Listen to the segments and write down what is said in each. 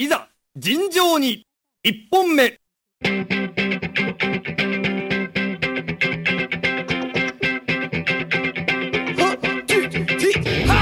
いざ尋常に一本目はっききは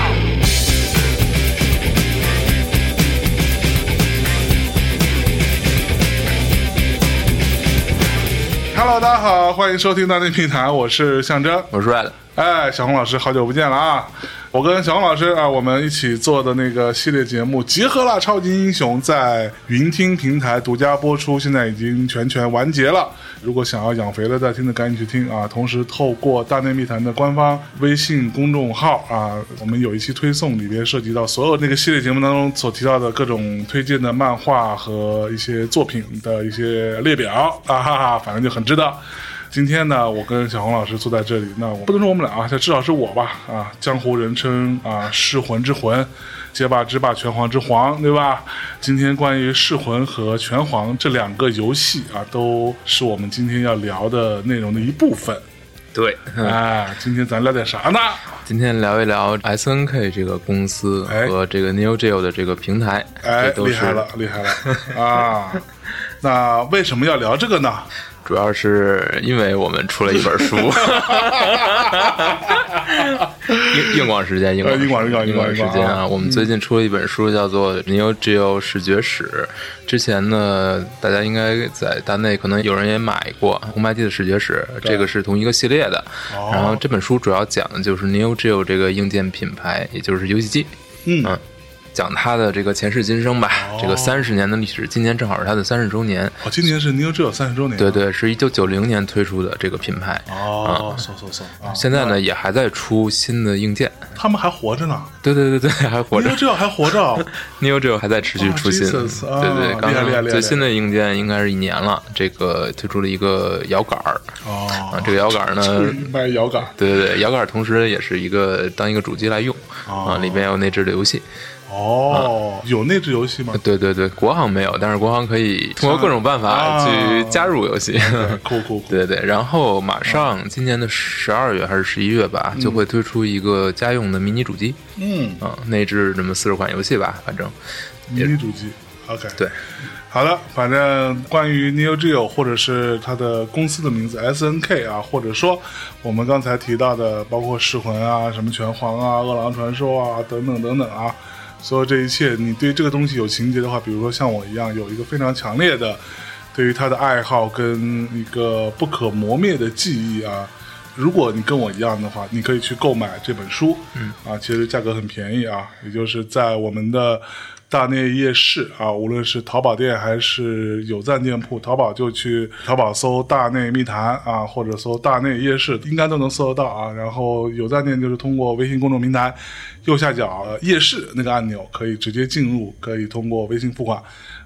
Hello，大家好，欢迎收听大内密谈，我是象征。我是 Red，哎，小红老师，好久不见了啊！ 我跟小红老师啊，我们一起做的那个系列节目《集合了超级英雄》在云听平台独家播出，现在已经全权完结了。如果想要养肥了再听的，赶紧去听啊！同时，透过大内密谈的官方微信公众号啊，我们有一期推送，里边涉及到所有那个系列节目当中所提到的各种推荐的漫画和一些作品的一些列表啊哈哈，反正就很值得。今天呢，我跟小红老师坐在这里，那我不能说我们俩啊，这至少是我吧啊，江湖人称啊噬魂之魂，街霸之霸，拳皇之皇，对吧？今天关于噬魂和拳皇这两个游戏啊，都是我们今天要聊的内容的一部分。对，哎，今天咱聊点啥呢？今天聊一聊 S N K 这个公司哎和这个 Neo Geo 的这个平台，哎厉害了，厉害了啊！那为什么要聊这个呢？主要是因为我们出了一本书，硬硬广时间，硬广广硬广硬硬广啊时间啊！我们最近出了一本书，叫做《Neo Geo 视觉史》。之前呢，大家应该在大内可能有人也买过红白机的视觉史，这个是同一个系列的。哦然后这本书主要讲的就是 Neo Geo 这个硬件品牌，也就是游戏机。嗯嗯讲它的这个前世今生吧，哦这个三十年的历史，今年正好是它的三十周年。哦，今年是 Geo 三十周年，对。对，是一九九零年推出的这个品牌，哦，嗖嗖嗖啊！现在呢也还在出新的硬件。他们还活着呢对对对对，还活着 Geo 还活着。，Neo Geo 还在持续出新。Jesus，啊对对，刚最新的硬件应该是一年了，这个推出了一个摇杆儿哦啊，，这个摇杆儿呢。卖摇杆对对对，摇杆儿同时也是一个当一个主机来用哦啊，里边有内置的游戏。哦，有内置游戏吗？对对对，国行没有，但是国行可以通过各种办法啊。去加入游戏。酷酷酷！对对，然后马上今年的十二月还是十一月吧，就会推出一个家用的迷你主机，嗯，啊，内置这么四十款游戏吧，反正迷你主机，OK，对，好的，反正关于 Neo Geo 或者是它的公司的名字 SNK 啊，或者说我们刚才提到的，包括噬魂啊、什么拳皇啊、饿狼传说啊等等等等啊，所有这一切，你对这个东西有情节的话，比如说像我一样有一个非常强烈的对于它的爱好跟一个不可磨灭的记忆啊。如果你跟我一样的话，你可以去购买这本书，嗯啊，其实价格很便宜啊，也就是在我们的大内夜市啊，无论是淘宝店还是有赞店铺，淘宝就去淘宝搜“大内密谈”啊，或者搜“大内夜市”，应该都能搜得到啊。然后有赞店就是通过微信公众平台右下角、呃夜市那个按钮可以直接进入，可以通过微信付款。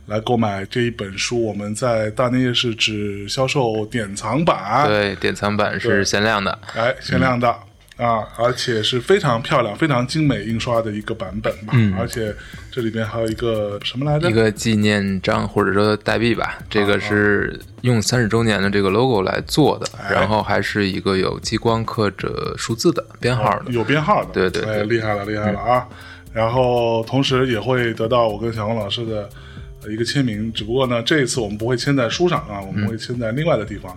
来购买这一本书，我们在大内夜市只销售典藏版，对，典藏版是限量的，哎，限量的、啊，而且是非常漂亮、非常精美印刷的一个版本吧。而且这里边还有一个什么来着？一个纪念章或者说代币吧，这个是用三十周年的这个 logo 来做的，哎然后还是一个有激光刻着数字的编号的，有编号的，对对对哎，厉害了，厉害了啊！然后同时也会得到我跟小红老师的呃一个签名，只不过呢，这一次我们不会签在书上啊，我们会签在另外的地方。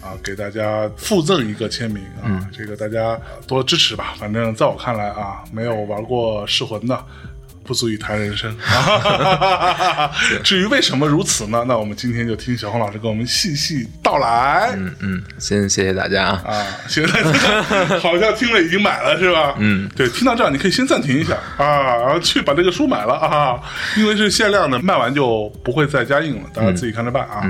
啊，给大家附赠一个签名啊，这个大家多支持吧。反正在我看来啊，没有玩过噬魂的，不足以谈人生。至于为什么如此呢？那我们今天就听小红老师给我们细细道来。嗯嗯，先谢谢大家啊，啊，现在好像听了已经买了是吧？嗯，对，听到这儿你可以先暂停一下啊，然后去把这个书买了啊，因为是限量的，卖完就不会再加印了，大家自己看着办啊。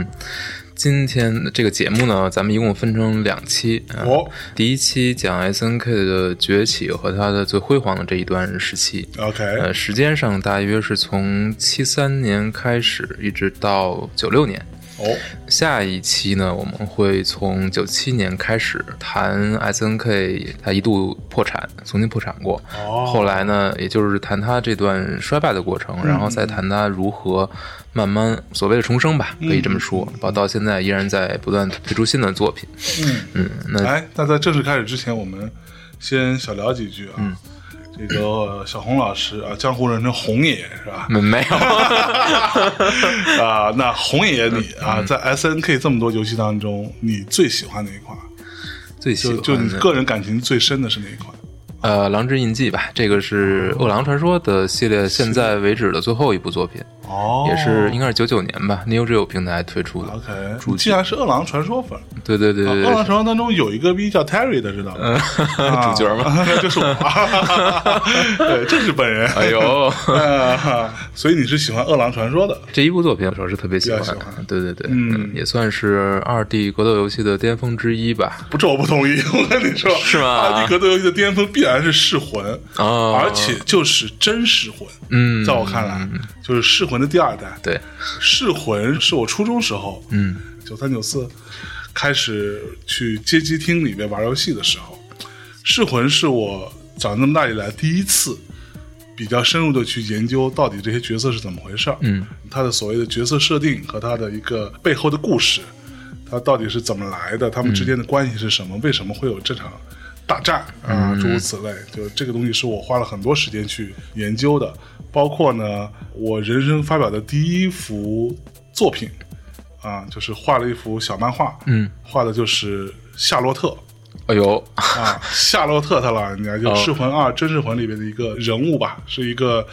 今天这个节目呢，咱们一共分成两期。啊哦，第一期讲 S N K 的崛起和它的最辉煌的这一段时期。OK，呃，时间上大约是从七三年开始，一直到九六年。哦，下一期呢，我们会从九七年开始谈 S N K，它一度破产，曾经破产过。哦后来呢，也就是谈它这段衰败的过程，然后再谈它如何慢慢所谓的重生吧，可以这么说。包括到现在依然在不断推出新的作品。嗯，嗯，那哎，那在正式开始之前，我们先小聊几句啊。这个小红老师啊，江湖人称红爷是吧？没没有，啊，那红爷你啊，在 S N K 这么多游戏当中，你最喜欢哪一款？最喜欢就就你个人感情最深的是哪一款？呃，《狼之印记》吧，这个是《饿狼传说》的系列现在为止的最后一部作品，哦也是应该是九九年吧，Neo Geo 平台推出的。OK，既然是饿狼传说粉，对对对啊对对，饿狼传说当中有一个逼叫 Terry 的，知道吗？啊 主角吗？就是我，对，这是本人。哎呦，啊，所以你是喜欢饿狼传说的？这一部作品我是特别喜欢比较喜欢对对对，嗯也算是二 D 格斗游戏的巅峰之一吧。不，这我不同意。我跟你说，是吗二 D 格斗游戏的巅峰必然是噬魂，哦而且就是真噬魂。嗯，在我看来，就是噬魂的第二代。对，噬魂是我初中时候，嗯，九三九四开始去街机厅里面玩游戏的时候，噬魂是我长这么大以来第一次比较深入的去研究到底这些角色是怎么回事儿，嗯，他的所谓的角色设定和他的一个背后的故事，他到底是怎么来的，他们之间的关系是什么，为什么会有这场。大战啊，诸如此类，就这个东西是我花了很多时间去研究的，包括呢，我人生发表的第一幅作品啊，就是画了一幅小漫画，嗯，画的就是夏洛特。哎呦，啊，夏洛特他老人家就哦《噬魂二》真噬魂里边的一个人物吧，是一个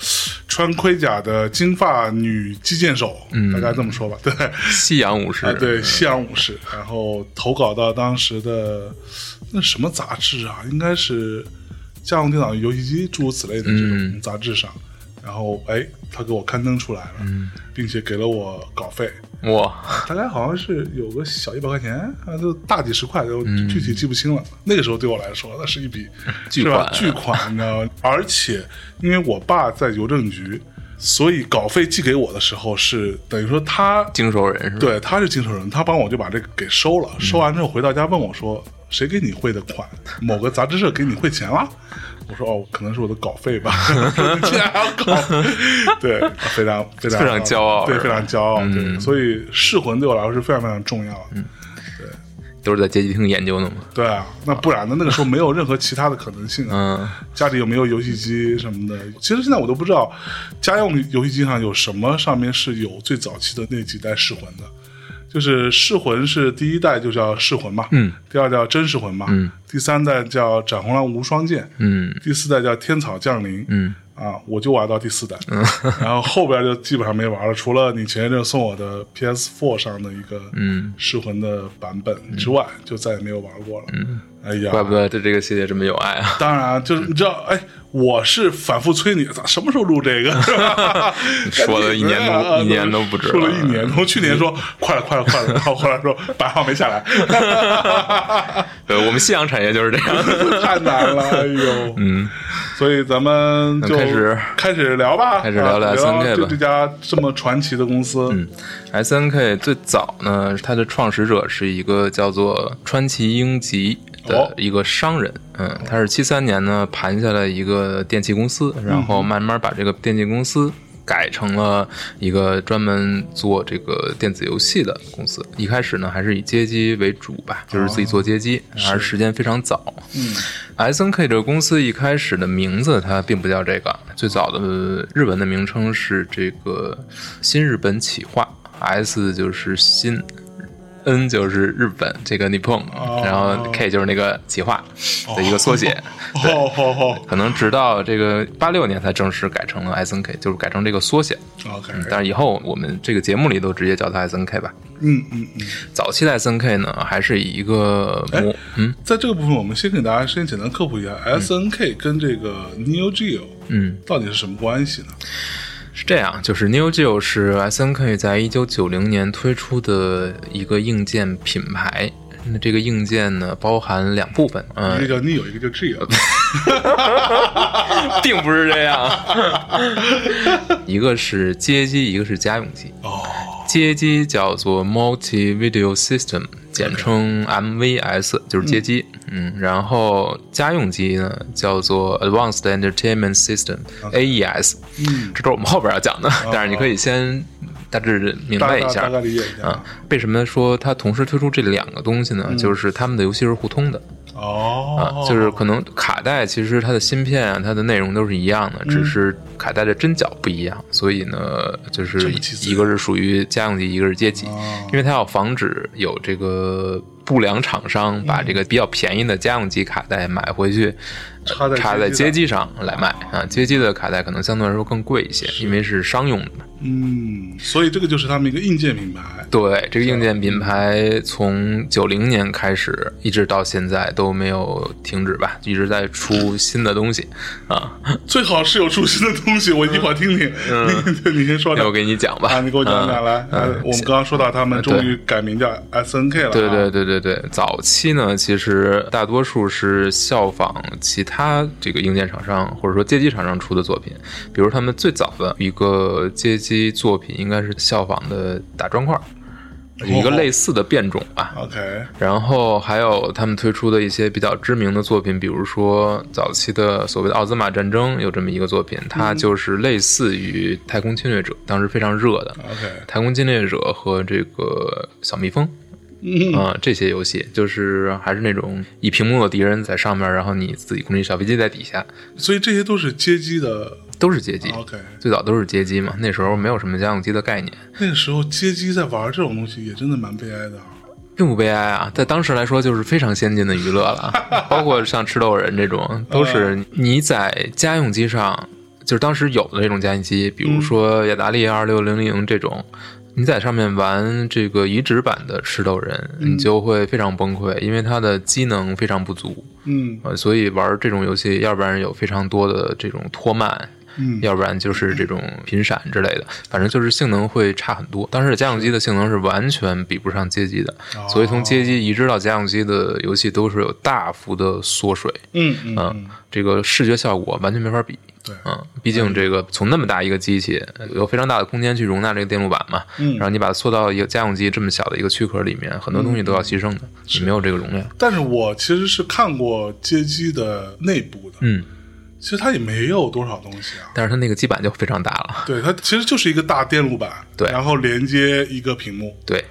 穿盔甲的金发女击剑手，嗯。大概这么说吧，对。西洋武士，啊，对，西洋武士，然后投稿到当时的那什么杂志啊，应该是家用电脑、游戏机诸如此类的这种嗯杂志上，然后哎，他给我刊登出来了，嗯并且给了我稿费，哇，大概好像是有个小一百块钱啊，就大几十块，我嗯具体记不清了。那个时候对我来说，那是一笔巨款巨款，你知道吗？而且因为我爸在邮政局，所以稿费寄给我的时候是等于说他经手人是吧？对，他是经手人，他帮我就把这个给收了。收完之后回到家问我说：“谁给你汇的款？某个杂志社给你汇钱了？”我说：“哦，可能是我的稿费吧。”竟然还要稿，对，非常非常非常骄傲对，非常骄傲。对，嗯所以噬魂对我来说是非常非常重要的。都是在街机厅研究的嘛。对啊，那不然呢？那个时候没有任何其他的可能性啊。嗯，家里有没有游戏机什么的？其实现在我都不知道，家用游戏机上有什么上面是有最早期的那几代噬魂的。就是噬魂是第一代就叫噬魂嘛，嗯，第二代叫真噬魂嘛，嗯，第三代叫斩红狼无双剑，嗯。第四代叫天草降临，嗯啊，我就玩到第四代，然后后边就基本上没玩了，除了你前一阵送我的 PS4 上的一个嗯。噬魂的版本之外，就再也没有玩过了。嗯，哎呀，怪不得对这个系列这么有爱啊！当然，就是你知道，哎，我是反复催你，咋什么时候录这个？说了一年都啊一年都不止了说了一年，从去年说快了，快了，快了，然后后来说白号没下来，对，我们夕阳产业就是这样。太难了，哎呦，嗯，所以咱们就开始开始聊吧，开始聊聊啊 SNK 吧这这家这么传奇的公司，嗯 S N K 最早呢，它的创始者是一个叫做川崎英吉的哦一个商人。嗯，他是七三年呢盘下来一个电器公司，然后慢慢把这个电器公司。改成了一个专门做这个电子游戏的公司。一开始呢，还是以街机为主吧，就是自己做街机，而时间非常早。嗯 S N K 这个公司一开始的名字它并不叫这个，最早的日文的名称是这个新日本企划，S 就是新，N 就是日本这个 Nippon，、哦然后 K 就是那个企划的一个缩写。可能直到这个八六年才正式改成了 S N K，就是改成这个缩写。，OK，但是以后我们这个节目里都直接叫它 S N K 吧。嗯嗯嗯，早期的 S N K 呢，还是以一个模，嗯在这个部分，我们先给大家先简单科普一下，S N K 跟这个 Neo Geo 嗯。到底是什么关系呢？是这样，就是 Neo Geo 是 S N K 在一九九零年推出的一个硬件品牌。那这个硬件呢，包含两部分，一嗯个，叫 Neo，一个叫 Geo，并不是这样，一个是街机，一个是家用机。哦，街机叫做 Multi Video System，简称 MVS，就是街机。嗯，然后家用机呢叫做 Advanced Entertainment System，AES。嗯，这都是我们后边要讲的，但是你可以先大致明白一下大概大。概理解一下啊，为什么说它同时推出这两个东西呢？嗯就是他们的游戏是互通的。哦啊，，就是可能卡带其实它的芯片啊，它的内容都是一样的，只是卡带的针脚不一样，所以呢，就是一个是属于家用机，一个是街机，哦因为它要防止有这个不良厂商把这个比较便宜的家用机卡带买回去。插在街机上来卖啊，街机的卡带可能相对来说更贵一些，因为是商用的。嗯，所以这个就是他们一个硬件品牌。对，这个硬件品牌从九零年开始一直到现在都没有停止吧，一直在出新的东西啊。最好是有出新的东西，我一会儿听听。你你先说那我给你讲吧，啊，你给我讲讲来。我们刚刚说到他们终于改名叫 S N K 了啊。对对对对对，早期呢，其实大多数是效仿其他这个硬件厂商或者说街机厂商出的作品，比如他们最早的一个街机作品应该是效仿的打砖块，一个类似的变种吧。OK，然后还有他们推出的一些比较知名的作品，比如说早期的所谓的奥兹玛战争有这么一个作品，它就是类似于太空侵略者，当时非常热的 OK 太空侵略者和这个小蜜蜂。嗯啊、这些游戏就是还是那种以屏幕的敌人在上面，然后你自己控制小飞机在底下，所以这些都是街机的。都是街机。OK，最早都是街机嘛，那时候没有什么家用机的概念，那个时候街机在玩这种东西也真的蛮悲哀的啊。并不悲哀啊，在当时来说就是非常先进的娱乐了，包括像吃豆人这种，都是你在家用机上，就是当时有的这种家用机，比如说雅达利二六零零这种。你在上面玩这个移植版的吃豆人，你就会非常崩溃，因为它的机能非常不足，嗯呃，所以玩这种游戏，要不然有非常多的这种拖慢，嗯。要不然就是这种频闪之类的，反正就是性能会差很多。当时家用机的性能是完全比不上街机的，所以从街机移植到家用机的游戏都是有大幅的缩水，嗯嗯这个视觉效果完全没法比。对。嗯，毕竟这个从那么大一个机器，有非常大的空间去容纳这个电路板嘛，嗯。然后你把它缩到一个家用机这么小的一个躯壳里面，很多东西都要牺牲的，你没有这个容量。但是我其实是看过街机的内部的，嗯，其实它也没有多少东西啊。但是它那个基板就非常大了。对，它其实就是一个大电路板，对然后连接一个屏幕，对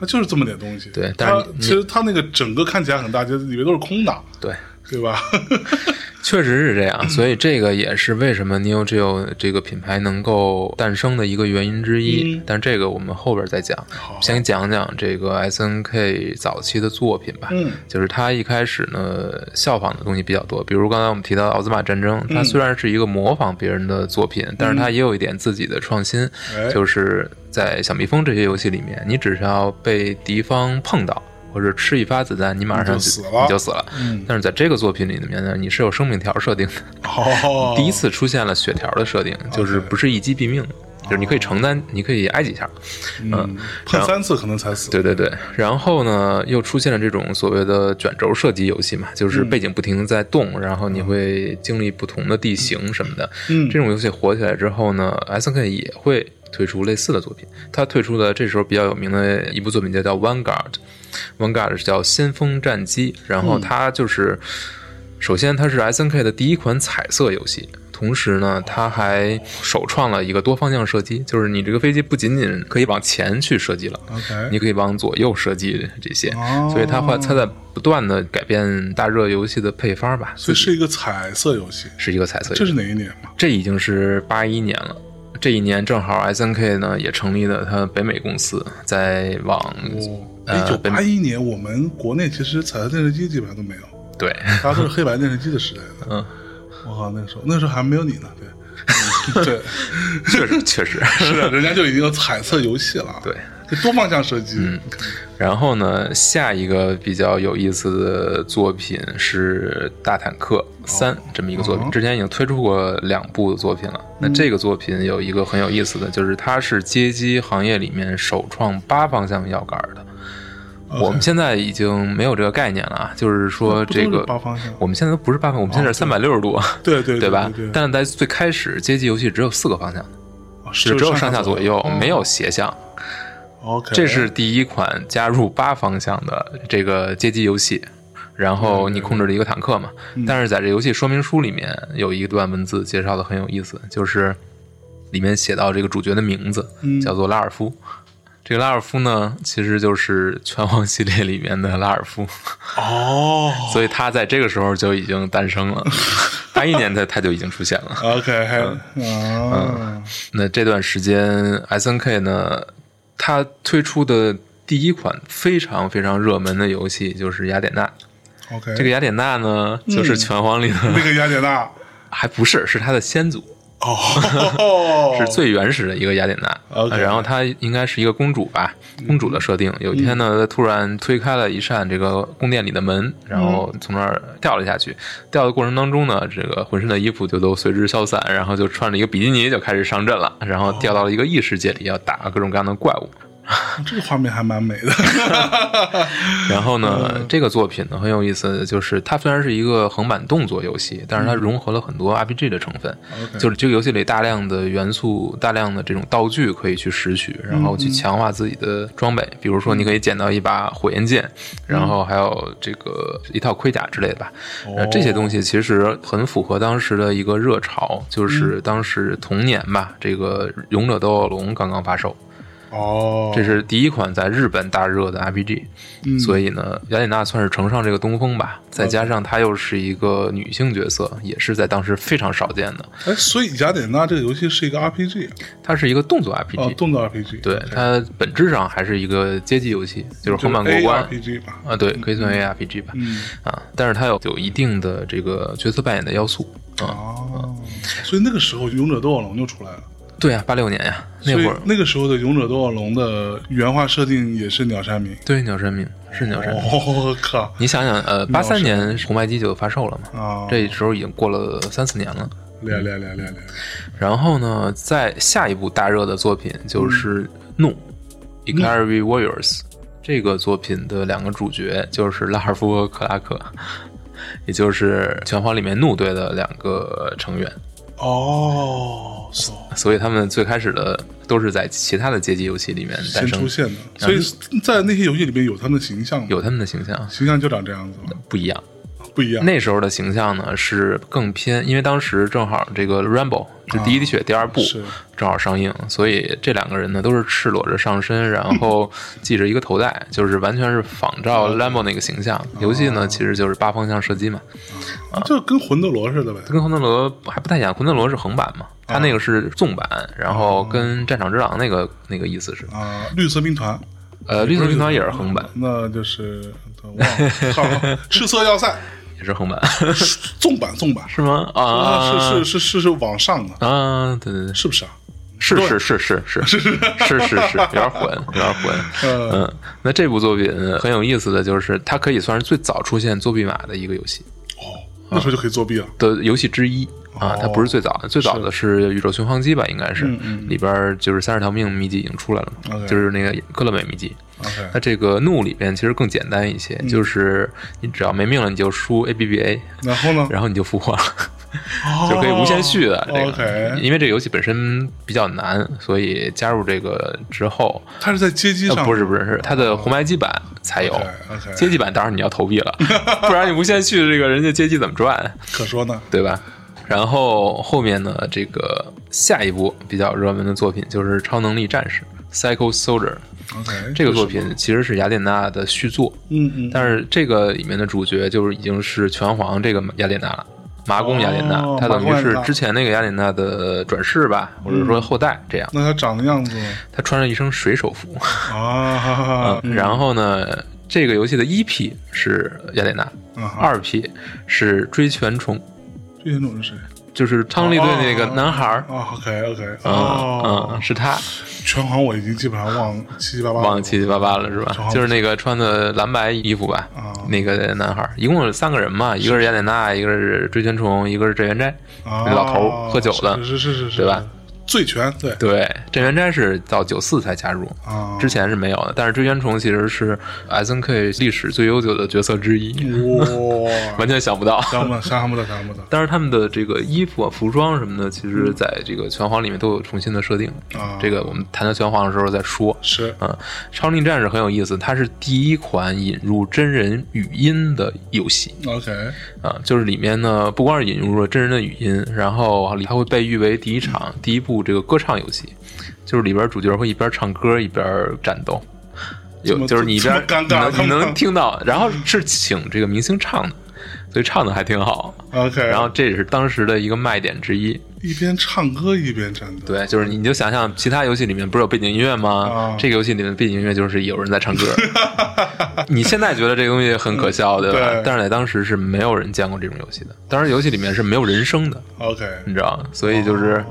它就是这么点东西。对但是它其实它那个整个看起来很大，其实里面都是空的，对，对吧？确实是这样，所以这个也是为什么 Neo Geo 这个品牌能够诞生的一个原因之一。嗯但这个我们后边再讲，先讲讲这个 SNK 早期的作品吧。嗯就是它一开始呢效仿的东西比较多，比如刚才我们提到奥兹玛战争，它虽然是一个模仿别人的作品，但是它也有一点自己的创新，哎就是在小蜜蜂这些游戏里面，你只是要被敌方碰到。或者吃一发子弹，你马上你就死了你就死了。嗯但是在这个作品里面呢，你是有生命条设定的，哦，第一次出现了血条的设定，就是不是一击毙命，就是你可以承担，你可以挨几下。嗯，碰三次可能才死。对对对，然后呢，又出现了这种所谓的卷轴射击游戏嘛，就是背景不停的在动，然后你会经历不同的地形什么的。嗯这种游戏火起来之后呢，SNK 也会推出类似的作品。他推出的这时候比较有名的一部作品就叫《Vanguard》，Vanguard 是叫先锋战机，然后它就是。首先，它是 SNK 的第一款彩色游戏，同时呢，它还首创了一个多方向射击，就是你这个飞机不仅仅可以往前去射击了你可以往左右射击这些，哦所以它会它在不断的改变大热游戏的配方吧，所以是一个彩色游戏，是一个彩色游戏。这是哪一年嘛？这已经是八一年了。这一年正好 SNK 呢也成立了它北美公司，在往一九八一年，我们国内其实彩色电视机基本上都没有，对，大家都是黑白电视机的时代的。嗯，我靠，那个时候那时候还没有你呢，对，对，确实确实。是的，人家就已经有彩色游戏了，对。这多方向射击，然后呢，下一个比较有意思的作品是《大坦克三》这么一个作品，哦之前已经推出过两部作品了。那这个作品有一个很有意思的，就是它是街机行业里面首创八方向摇杆的。我们现在已经没有这个概念了啊，就是说这个八方向我们现在都不是八方，我们现在是三百六十度，对对对吧对？但是在最开始街机游戏只有四个方向的，是只有上下左右，哦没有斜向。OK，这是第一款加入八方向的这个街机游戏，然后你控制了一个坦克嘛。但是在这游戏说明书里面有一段文字介绍的很有意思，就是里面写到这个主角的名字嗯叫做拉尔夫。这个拉尔夫呢，其实就是拳皇系列里面的拉尔夫，哦 所以他在这个时候就已经诞生了。八一年他他就已经出现了。，OK，嗯，那这段时间，S N K 呢，它推出的第一款非常非常热门的游戏就是雅典娜。OK，这个雅典娜呢，就是拳皇里的，那个雅典娜，还不是，是他的先祖。哦，是最原始的一个雅典娜。然后她应该是一个公主吧，公主的设定。有一天呢，她突然推开了一扇这个宫殿里的门，然后从那儿掉了下去。掉的过程当中呢，这个浑身的衣服就都随之消散，然后就穿着一个比基尼就开始上阵了，然后掉到了一个异世界里，要打各种各样的怪物。这个画面还蛮美的。然后呢，这个作品呢很有意思，就是它虽然是一个横版动作游戏，但是它融合了很多 RPG 的成分。就是这个游戏里大量的元素、大量的这种道具可以去拾取，然后去强化自己的装备。比如说，你可以捡到一把火焰剑，然后还有这个一套盔甲之类的吧。呃，这些东西其实很符合当时的一个热潮，就是当时同年吧，这个《勇者斗恶龙》刚刚发售。哦，这是第一款在日本大热的 RPG，、所以呢，雅典娜算是乘上这个东风吧。再加上她又是一个女性角色，也是在当时非常少见的。哎，所以雅典娜这个游戏是一个 RPG，它是一个动作 RPG，、哦，动作 RPG，对它本质上还是一个街机游戏，就是横版过关 ARPG 吧。啊，对，可以算 ARPG 吧。嗯，啊，但是它有有一定的这个角色扮演的要素啊。哦，所以那个时候《勇者斗恶龙》就出来了。对啊，八六年呀，那会儿那个时候的《勇者斗恶龙》的原画设定也是鸟山明。对鸟山明是鸟山明。哦，我靠！你想想，呃，八三年红白机就发售了嘛，啊，这时候已经过了三四年了。练练练练练，然后呢，在下一部大热的作品就是《怒》（Ikari Warriors）。这个作品的两个主角就是拉尔夫和克拉克，也就是拳皇里面怒队的两个成员。哦所以。他们最开始的都是在其他的街机游戏里面诞生。先出，现的，所以在那些游戏里面有他们的形象吗，有他们的形象。形象就长这样子吗？不一样。不一样。那时候的形象呢是更偏，因为当时正好这个《Rambo》这第一滴血第二部正好上映，所以这两个人呢都是赤裸着上身，然后 系着一个头带，就是完全是仿照 Rambo 那个形象。游戏呢其实就是八方向射击嘛，啊就跟魂斗罗似的呗。跟魂斗罗还不太一样，魂斗罗是横版嘛，它那个是纵版，然后跟战场之狼那个那个意思是，啊，绿色兵团，呃，绿色兵团也是横版，那就是赤 色要塞，也是横版，纵版纵版是吗？啊，啊，是是是是是往上的，啊，对对对，是不是啊？是是是是是是是是是，有点混，有点混。呃，嗯，那这部作品很有意思的就是，它可以算是最早出现作弊码的一个游戏哦，那时候就可以作弊了。的游戏之一啊哦。它不是最早的，最早的是《宇宙巡航机》吧，应该是里边就是三十条命秘籍已经出来了嘛就是那个克勒美秘籍。那这个怒里边其实更简单一嗯些，就是你只要没命了，你就输 A B B A，然后呢？然后你就复活了。就可以无限续的这个因为这个游戏本身比较难，所以加入这个之后，它是在街机呃上，不是不是是它的红白机版才有街机版当然你要投币了，不然你无限续这个人家街机怎么赚，可说呢。对吧？然后后面呢，这个下一部比较热门的作品就是《超能力战士》（Psycho Soldier）。OK，这个作品其实是雅典娜的续作，嗯嗯，但是这个里面的主角就是已经是拳皇这个雅典娜了。麻宫雅典娜，哦她等于是之前那个雅典娜的转世吧，或者说后代这样。那他长的样子她穿着一身水手服，啊，然后呢，这个游戏的一 P 是雅典娜，二 P 是追拳虫，这些种是谁？就是昌利队那个男孩儿，啊，OK OK，嗯哦，嗯，是他，拳皇我已经基本上忘七七八八了，忘七七八八了是吧？就是那个穿的蓝白衣服吧啊，那个男孩儿，一共有三个人嘛，一个是雅典娜，一个是追拳虫，一个是郑元斋，老头儿喝酒的。是是是是是，对吧？醉拳对对，镇元斋是到九四才加入，啊，之前是没有的。但是追拳虫其实是 S N K 历史最悠久的角色之一，哇，完全想不到。想不到想不到想不到 但是他们的这个衣服啊、服装什么的，其实在这个拳皇里面都有重新的设定。啊，这个我们谈到拳皇的时候再说。是嗯，超能力战士很有意思，它是第一款引入真人语音的游戏 OK 啊，就是里面呢不光是引入了真人的语音，然后它会被誉为第一场、第一部这个歌唱游戏，就是里边主角会一边唱歌一边战斗，有就是你一边能你能听到，然后是请这个明星唱的，所以唱的还挺好。OK，然后这也是当时的一个卖点之一。一边唱歌一边战斗，对，就是你就想象其他游戏里面不是有背景音乐吗？啊这个游戏里面背景音乐就是有人在唱歌。你现在觉得这个东西很可笑，对吧？对但是在当时是没有人见过这种游戏的。当时游戏里面是没有人声的，OK，你知道吗？所以就是哦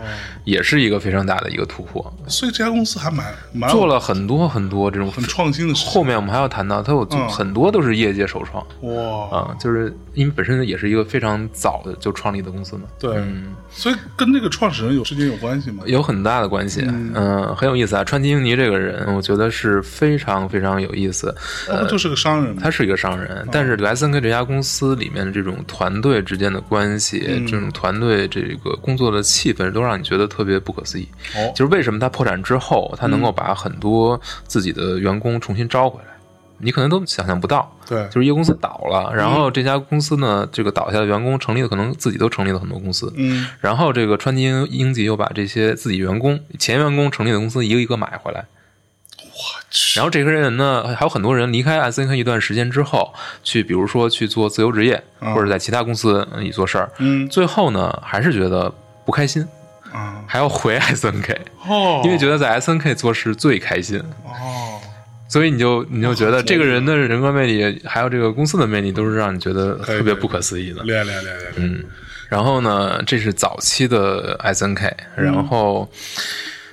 也是一个非常大的一个突破，所以这家公司还蛮蛮做了很多很多这种很创新的事。后面我们还要谈到，它有嗯很多都是业界首创哇，啊，就是因为本身也是一个非常早的就创立的公司嘛，对，嗯所以跟这个创始人有之间有关系吗？有很大的关系，嗯、很有意思啊。川崎英尼这个人，我觉得是非常非常有意思。他不就是个商人吗？他是一个商人，但是莱森克这家公司里面的这种团队之间的关系，这种团队这个工作的气氛，都让你觉得特别不可思议。哦就是为什么他破产之后，他能够把很多自己的员工重新招回来，你可能都想象不到。对，就是一个公司倒了，然后这家公司呢，这个倒下的员工成立的，可能自己都成立了很多公司。嗯，然后这个川崎英英吉又把这些自己员工、前员工成立的公司一个一个买回来。我去然后这些人呢，还有很多人离开 S N K 一段时间之后，去比如说去做自由职业，或者在其他公司里做事儿。嗯最后呢，还是觉得不开心，嗯还要回 S N K，哦，因为觉得在 S N K 做事最开心。哦，所以你就你就觉得这个人的人格魅力，还有这个公司的魅力，都是让你觉得特别不可思议的。厉害厉害厉害厉害，嗯，然后呢，这是早期的 S N K，然后、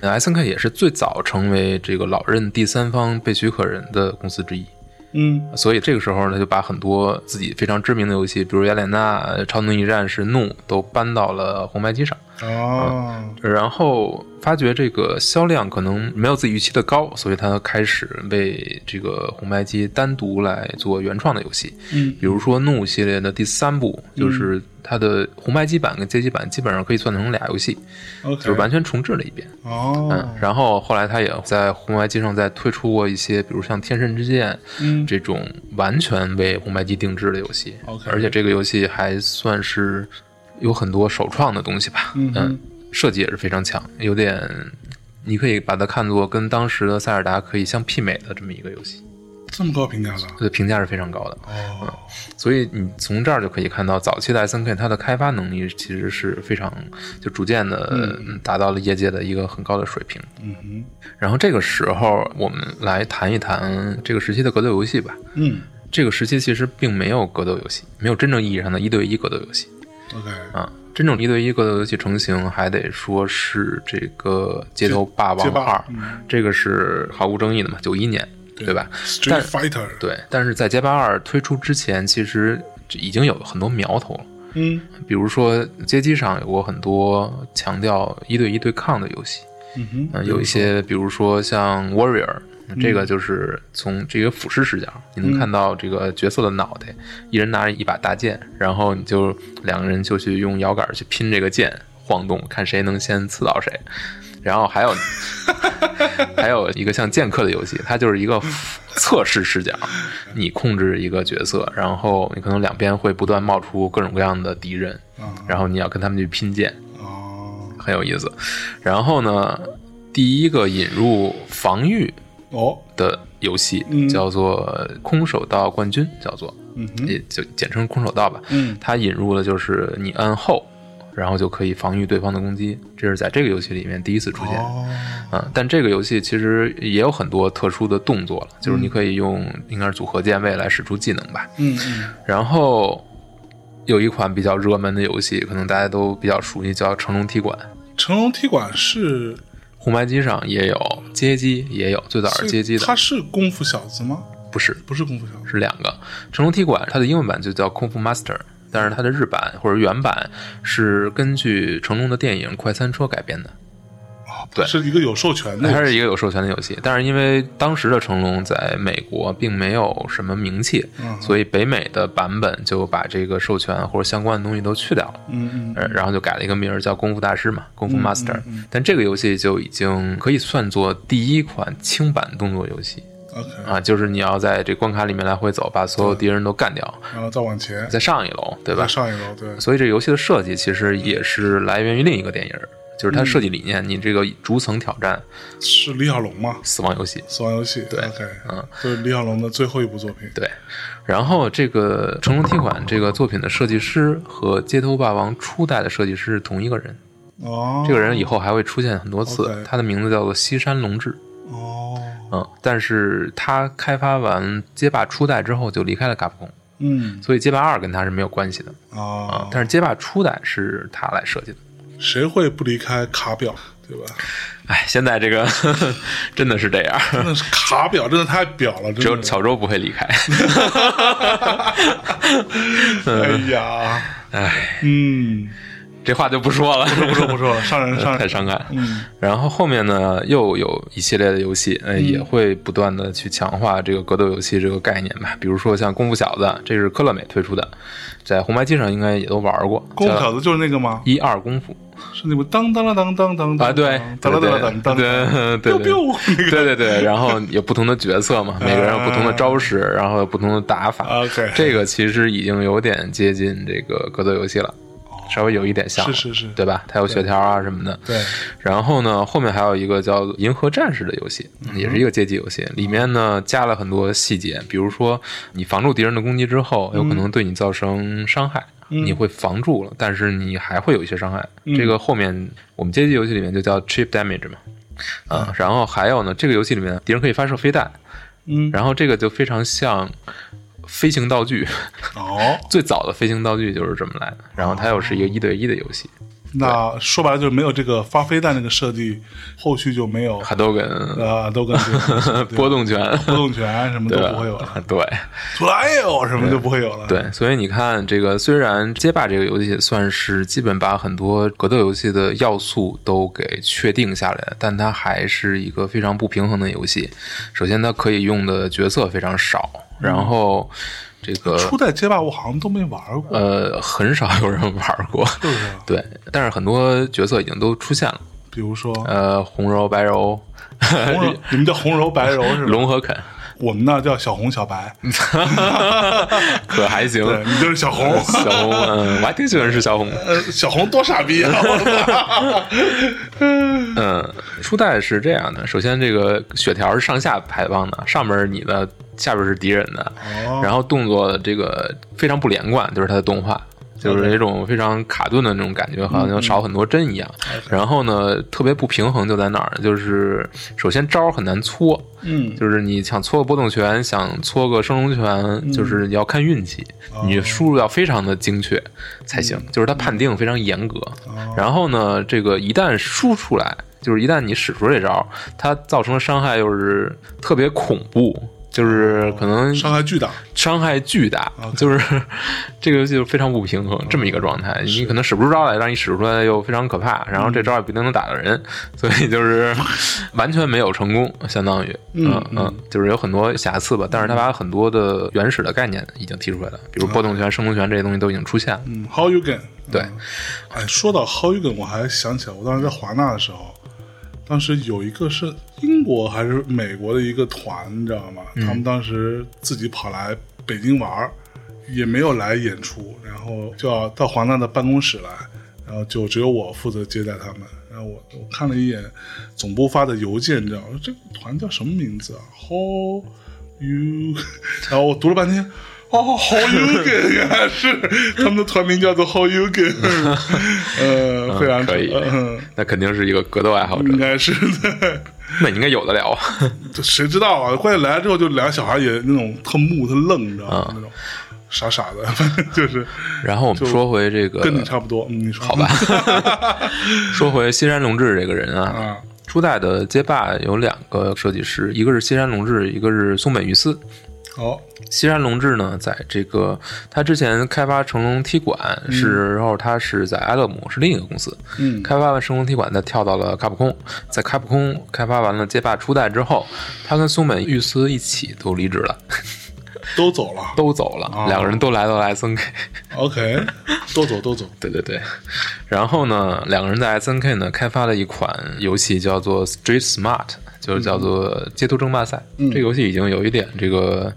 S N K 也是最早成为这个老任第三方被许可人的公司之一。嗯所以这个时候呢，就把很多自己非常知名的游戏，比如《雅典娜》《超能力战士》《怒》，都搬到了红白机上。哦，然后发觉这个销量可能没有自己预期的高，所以他开始为这个红白机单独来做原创的游戏。嗯比如说《怒》系列的第三部，就是它的红白机版跟街机版基本上可以算成俩游戏就是完全重置了一遍。哦嗯，，然后后来他也在红白机上再推出过一些，比如像《天神之剑》嗯这种完全为红白机定制的游戏。OK 而且这个游戏还算是有很多首创的东西吧。嗯哼设计也是非常强，有点你可以把它看作跟当时的塞尔达可以相媲美的这么一个游戏，这么高评价的，它的评价是非常高的。哦，所以你从这儿就可以看到，早期的 S N K 它的开发能力其实是非常就逐渐的嗯达到了业界的一个很高的水平。嗯哼，然后这个时候，我们来谈一谈这个时期的格斗游戏吧。嗯这个时期其实并没有格斗游戏，没有真正意义上的一对一格斗游戏，OK，啊。真正一对一格斗游戏成型，还得说是这个《街头霸王二》嗯这个是毫无争议的嘛，九一年，对吧？，Street 但 Fighter，对，但是在街霸二推出之前，其实已经有很多苗头了。嗯比如说街机上有过很多强调一对一对抗的游戏，嗯哼，嗯，有一些比如说像 Warrior，这个就是从这个俯视视角，你能看到这个角色的脑袋，一人拿着一把大剑，然后你就两个人就去用摇杆去拼这个剑晃动，看谁能先刺到谁。然后还有 还有一个像剑客的游戏，它就是一个侧视视角，你控制一个角色，然后你可能两边会不断冒出各种各样的敌人，啊然后你要跟他们去拼剑。哦很有意思。然后呢，第一个引入防御哦，的游戏嗯叫做《空手道冠军》，叫做嗯，也就简称空手道吧。嗯它引入的就是你按后，然后就可以防御对方的攻击，这是在这个游戏里面第一次出现。哦，嗯，但这个游戏其实也有很多特殊的动作了，就是你可以用应该是组合键位来使出技能吧。嗯嗯然后有一款比较热门的游戏，可能大家都比较熟悉，叫《成龙踢馆》。成龙踢馆是红白机上也有，街机也有，最早是街机的，他是功夫小子吗？不是不是功夫小子，是两个。成龙踢馆它的英文版就叫功夫 Master，但是它的日版或者原版是根据成龙的电影《快餐车》改编的，哦，对。是一个有授权的，它是一个有授权的游戏。但是因为当时的成龙在美国并没有什么名气，嗯所以北美的版本就把这个授权或者相关的东西都去掉了。嗯然后就改了一个名儿叫功夫大师嘛，功夫 Master、但这个游戏就已经可以算作第一款轻版动作游戏，OK，啊，就是你要在这关卡里面来回走，把所有敌人都干掉，然后再往前，再上一楼，对吧？再？上一楼，对，所以这个游戏的设计其实也是来源于另一个电影儿，就是它设计理念，你这个逐层挑战是李小龙吗？死亡游戏。死亡游戏，对嗯，就是李小龙的最后一部作品。对，然后这个《成龙踢馆》这个作品的设计师和《街头霸王》初代的设计师是同一个人，哦，这个人以后还会出现很多次。他的名字叫做西山龙志。哦，嗯，但是他开发完街霸初代之后就离开了卡普空，嗯所以街霸二跟他是没有关系的啊啊。，但是街霸初代是他来设计的。谁会不离开卡表，对吧？哎，现在这个 真的是这样，真的是卡表，真的太表了，只有真的。巧周不会离开。哎呀，哎，嗯，这话就不说了，不说不说了，伤人 伤人。太伤感。嗯然后后面呢，又有一系列的游戏，呃，也会不断的去强化这个格斗游戏这个概念吧。比如说像《功夫小子》，这是科乐美推出的，在红白机上应该也都玩过。功夫小子就是那个吗？一二功夫是那部当当当当当当。啊，对，当当对当当当，对对对对。对对，然后有不同的角色嘛，每个人有不同的招式，然后有不同的打法。OK 这个其实已经有点接近这个格斗游戏了，稍微有一点像，是是是。对吧？它有血条啊什么的。对，然后呢，后面还有一个叫《银河战士》的游戏，也是一个街机游戏，里面呢加了很多细节，比如说你防住敌人的攻击之后，有可能对你造成伤害。你会防住了，但是你还会有一些伤害。这个后面我们街机游戏里面就叫 chip damage 嘛，啊，然后还有呢，这个游戏里面敌人可以发射飞弹，嗯，然后这个就非常像飞行道具，哦，最早的飞行道具就是这么来的。然后它又是一个一对一的游戏，那说白了就是没有这个发飞弹那个设计，后续就没有还都跟啊，都跟这个 波动拳，波动拳什么都不会有了，对。图来有什么就不会有了。对，所以你看，这个虽然街霸这个游戏算是基本把很多格斗游戏的要素都给确定下来，但它还是一个非常不平衡的游戏。首先，它可以用的角色非常少，然后这个初代街霸我好像都没玩过，呃很少有人玩过，是不是？对，但是很多角色已经都出现了，比如说呃，红柔、白柔、红柔，你们叫红柔白柔是吧？龙和肯，我们那叫小红小白，可还行。对你就是小红。小红，嗯，我还挺喜欢是小红。呃，小红多傻逼啊！嗯，初代是这样的，首先这个血条是上下排放的，上面是你的，下边是敌人的，哦然后动作这个非常不连贯，就是它的动画。就是那种非常卡顿的那种感觉，好像少很多帧一样。然后呢，特别不平衡就在哪儿呢？就是首先招儿很难搓，嗯，就是你想搓个波动拳，想搓个升龙拳，就是你要看运气，你输入要非常的精确才行。就是它判定非常严格。然后呢，这个一旦输出来，就是一旦你使出这招，它造成的伤害又是特别恐怖。就是可能伤害巨大。伤害巨大，就是这个游戏就非常不平衡，这么一个状态。你可能使不出招来，让你使出来又非常可怕，然后这招也不一定能打到人，所以就是 完全没有成功，相当于，嗯嗯，就是有很多瑕疵吧。但是他把很多的原始的概念已经提出来了，比如波动拳、升空拳这些东西都已经出现了。嗯，How you can？对嗯哎，说到 How you can，我还想起来，我当时在华纳的时候，当时有一个是英国还是美国的一个团，你知道吗？嗯他们当时自己跑来北京玩儿，也没有来演出，然后就要到华纳的办公室来，然后就只有我负责接待他们。然后我我看了一眼总部发的邮件，你知道吗？这个团叫什么名字啊？How you？然后我读了半天。哦，How you can？原来是他们的团名叫做 How you can，呃，非常可以嗯，那肯定是一个格斗爱好者应，该是的。那你应该有的聊。这谁知道啊？关键来了之后，就两个小孩也那种特木特愣，你知道啊吗？那种傻傻的，就是然后我们说回这个，跟你差不多。嗯，你说好吧？说回西山隆志这个人啊，啊，初代的街霸有两个设计师，一个是西山隆志，一个是松本裕司。好，西山龙志呢，在这个他之前开发成龙踢馆是，然后，他是在埃勒姆是另一个公司，嗯。开发完成龙踢馆，他跳到了卡普空，在卡普空开发完了街霸初代之后，他跟松本裕司一起都离职了，都走了。都走了，两个人都来到了 SNK。OK，都走都走。对对对，然后呢，两个人在 SNK 呢开发了一款游戏，叫做 Street Smart，就是叫做街头争霸赛。这个游戏已经有一点这个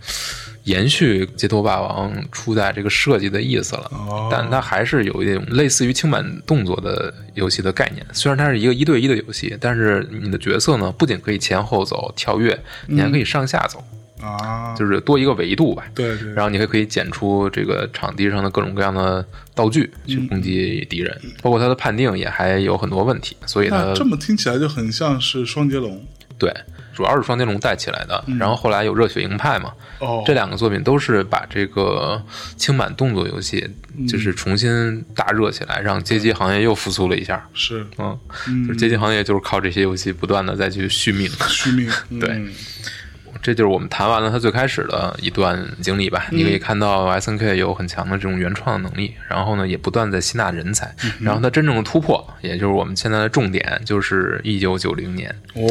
延续《街头霸王》初代这个设计的意思了，哦但它还是有一点类似于轻板动作的游戏的概念。虽然它是一个一对一的游戏，但是你的角色呢，不仅可以前后走、跳跃，你还可以上下走，啊，就是多一个维度吧。对对，然后你还可以捡出这个场地上的各种各样的道具去攻击敌人，包括它的判定也还有很多问题，所以呢这么听起来就很像是双截龙对，主要是双截龙带起来的。然后后来有热血鹰派嘛，哦，这两个作品都是把这个轻板动作游戏就是重新大热起来，让街机行业又复苏了一下。是嗯，就是街机行业就是靠这些游戏不断的再去续命。续命，对嗯这就是我们谈完了它最开始的一段经历吧。你可以看到 S N K 有很强的这种原创能力，然后呢，也不断在吸纳人才。然后它真正的突破，也就是我们现在的重点，就是一九九零年。哦，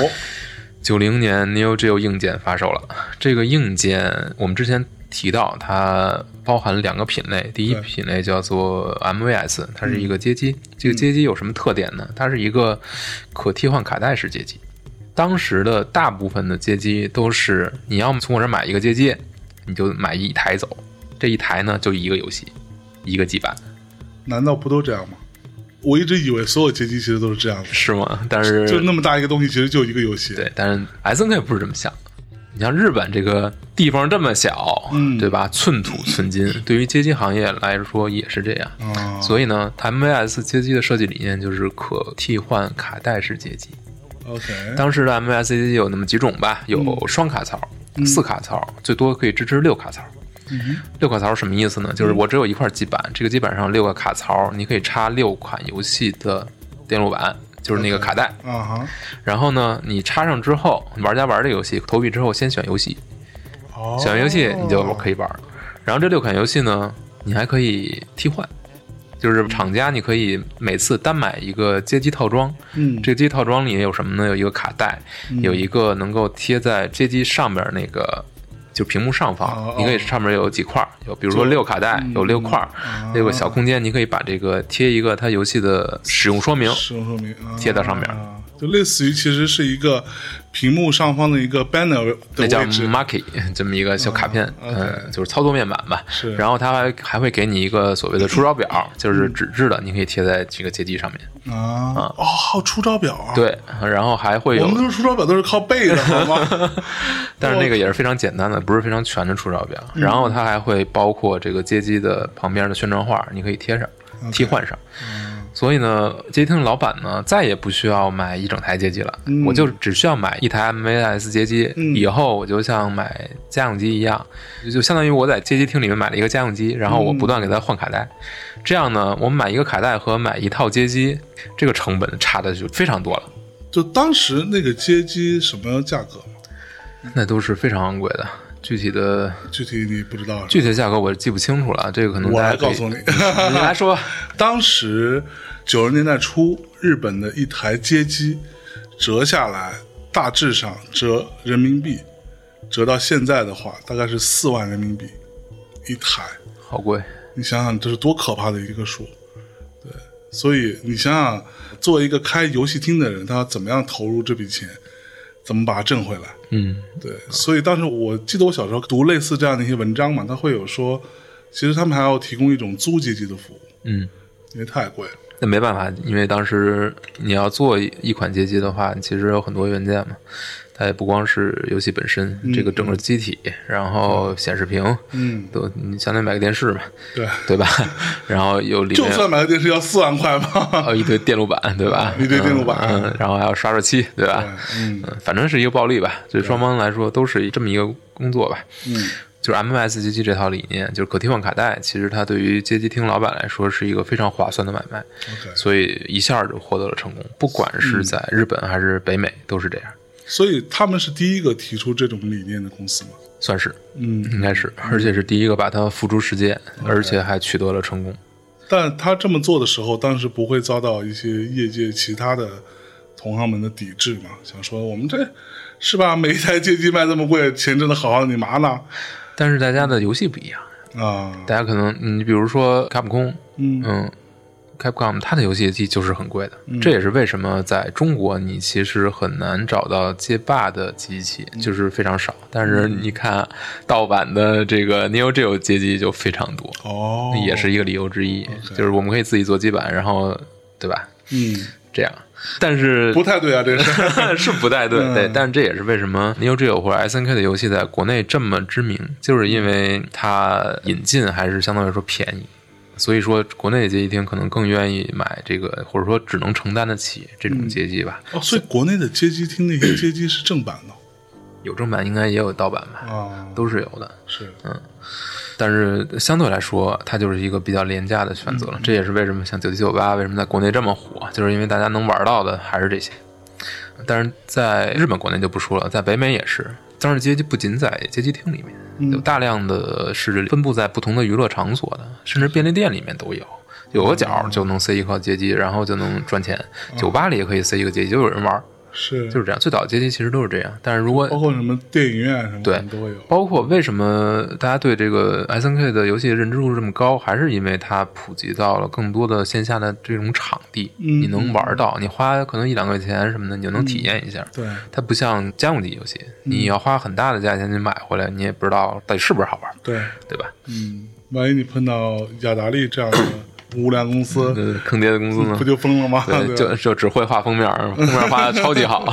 九零年 Neo Geo 硬件发售了，这个硬件我们之前提到，它包含两个品类，第一品类叫做 MVS，它是一个街机。这个街机有什么特点呢？它是一个可替换卡带式街机。当时的大部分的街机都是你要么从我这买一个街机，你就买一台走，这一台呢就一个游戏，一个基板，难道不都这样吗？我一直以为所有街机其实都是这样的，是吗？但是就那么大一个东西，其实就一个游戏。对，但是 S N K 不是这么想。你像日本这个地方这么小，嗯对吧？寸土寸金，对于街机行业来说也是这样。啊，所以呢，MVS 街机的设计理念就是可替换卡带式街机。OK，当时的 MVS 街机有那么几种吧，有嗯双卡槽、四卡槽，最多可以支持六卡槽。嗯六卡槽什么意思呢？就是我只有一块基板，这个基板上六个卡槽，你可以插六款游戏的电路板，就是那个卡带。啊哈，然后呢，你插上之后，玩家玩这个游戏，投币之后先选游戏，哦，选完游戏你就可以玩。然后这六款游戏呢，你还可以替换，就是厂家你可以每次单买一个街机套装。嗯，这个街机套装里有什么呢？有一个卡带，有一个能够贴在街机上面那个。就屏幕上哦方哦，你可以上面有几块儿，有比如说六卡带，有六块儿，啊六个小空间，你可以把这个贴一个它游戏的使用说明，使用说明啊贴到上面啊就类似于其实是一个屏幕上方的一个 banner 的那叫位置 Marky 这么一个小卡片，嗯，OK 嗯，就是操作面板吧。是然后它还还会给你一个所谓的出招表，就是纸质的，你可以贴在这个街机上面。啊，哦，还有出招表啊，，对，然后还会有我们，出招表都是靠背的好吗？但是那个也是非常简单的，不是非常全的出招表。然后它还会包括这个街机的旁边的宣传画，你可以贴上、替换上。所以呢，街机厅的老板呢，再也不需要买一整台街机了，我就只需要买一台 MVS 街机，以后我就像买家用机一样，就相当于我在街机厅里面买了一个家用机，然后我不断给它换卡带，这样呢，我们买一个卡带和买一套街机，这个成本差的就非常多了，就当时那个街机什么价格吗？那都是非常昂贵的。具体的具体你不知道？具体的价格我记不清楚了，这个可能我来告诉你，你来说。当时九十年代初，日本的一台街机折下来，大致上折人民币，折到现在的话，大概是四万人民币一台。好贵，你想想，这是多可怕的一个数。对，所以你想想，作为一个开游戏厅的人，他要怎么样投入这笔钱，怎么把它挣回来？嗯，对，所以当时我记得我小时候读类似这样的一些文章嘛，他会有说，其实他们还要提供一种租街机的服务，嗯，因为太贵了。那没办法，因为当时你要做一一款街机的话，其实有很多元件嘛，它也不光是游戏本身，这个整个机体，然后显示屏，嗯，都你相当于买个电视嘛，对，对吧？然后有里面就算买个电视要四万块嘛。还有一堆电路板，对吧？一堆电路板嗯，嗯然后还要刷刷漆，对吧？嗯嗯，反正是一个暴利吧，对双方来说都是这么一个工作吧。嗯，就是 MVS 街机这套理念，就是可替换卡带，其实它对于街机厅老板来说是一个非常划算的买卖所以一下就获得了成功。不管是在日本还是北美，都是这样，所以他们是第一个提出这种理念的公司嘛。算是嗯，应该是，而且是第一个把它付诸实践，而且还取得了成功。但他这么做的时候，当时不会遭到一些业界其他的同行们的抵制嘛？想说我们这是吧？每一台街机卖这么贵，钱挣的好好的，你嘛呢？但是大家的游戏不一样，啊，大家可能你比如说卡普空，嗯。嗯 Capcom 它的游戏机就是很贵的，这也是为什么在中国你其实很难找到街霸的机器，就是非常少。但是你看盗版的这个 Neo Geo 街机就非常多，哦，也是一个理由之一，就是我们可以自己做基板，然后对吧？嗯，这样。但是不太对啊，这是 是不太对，对，但是这也是为什么 Neo Geo 或者 SNK 的游戏在国内这么知名，就是因为它引进还是相对来说便宜，所以说国内的街机厅可能更愿意买这个，或者说只能承担得起这种街机吧。哦，所以国内的街机厅那些街机是正版的。有正版，应该也有盗版吧，啊，都是有的。是但是相对来说，它就是一个比较廉价的选择了。这也是为什么像九七九八为什么在国内这么火，就是因为大家能玩到的还是这些。但是在日本国内就不说了，在北美也是，当时街机不仅在街机厅里面，有大量的是分布在不同的娱乐场所的，甚至便利店里面都有。有个角就能塞一块街机，然后就能赚钱。酒吧里也可以塞一个街机，就有人玩。是，就是这样。最早的街机其实都是这样，但是如果包括什么电影院什么对的都会有。包括为什么大家对这个 S N K 的游戏认知度这么高，还是因为它普及到了更多的线下的这种场地，嗯你能玩到，你花可能一两块钱什么的，你就能体验一下。对，它不像家用机游戏，你要花很大的价钱去买回来，你也不知道到底是不是好玩，对，对吧？嗯，万一你碰到雅达利这样的无良公司，呃，坑爹的公司呢不？就疯了吗？对，就就只会画封面，封面画的超级好。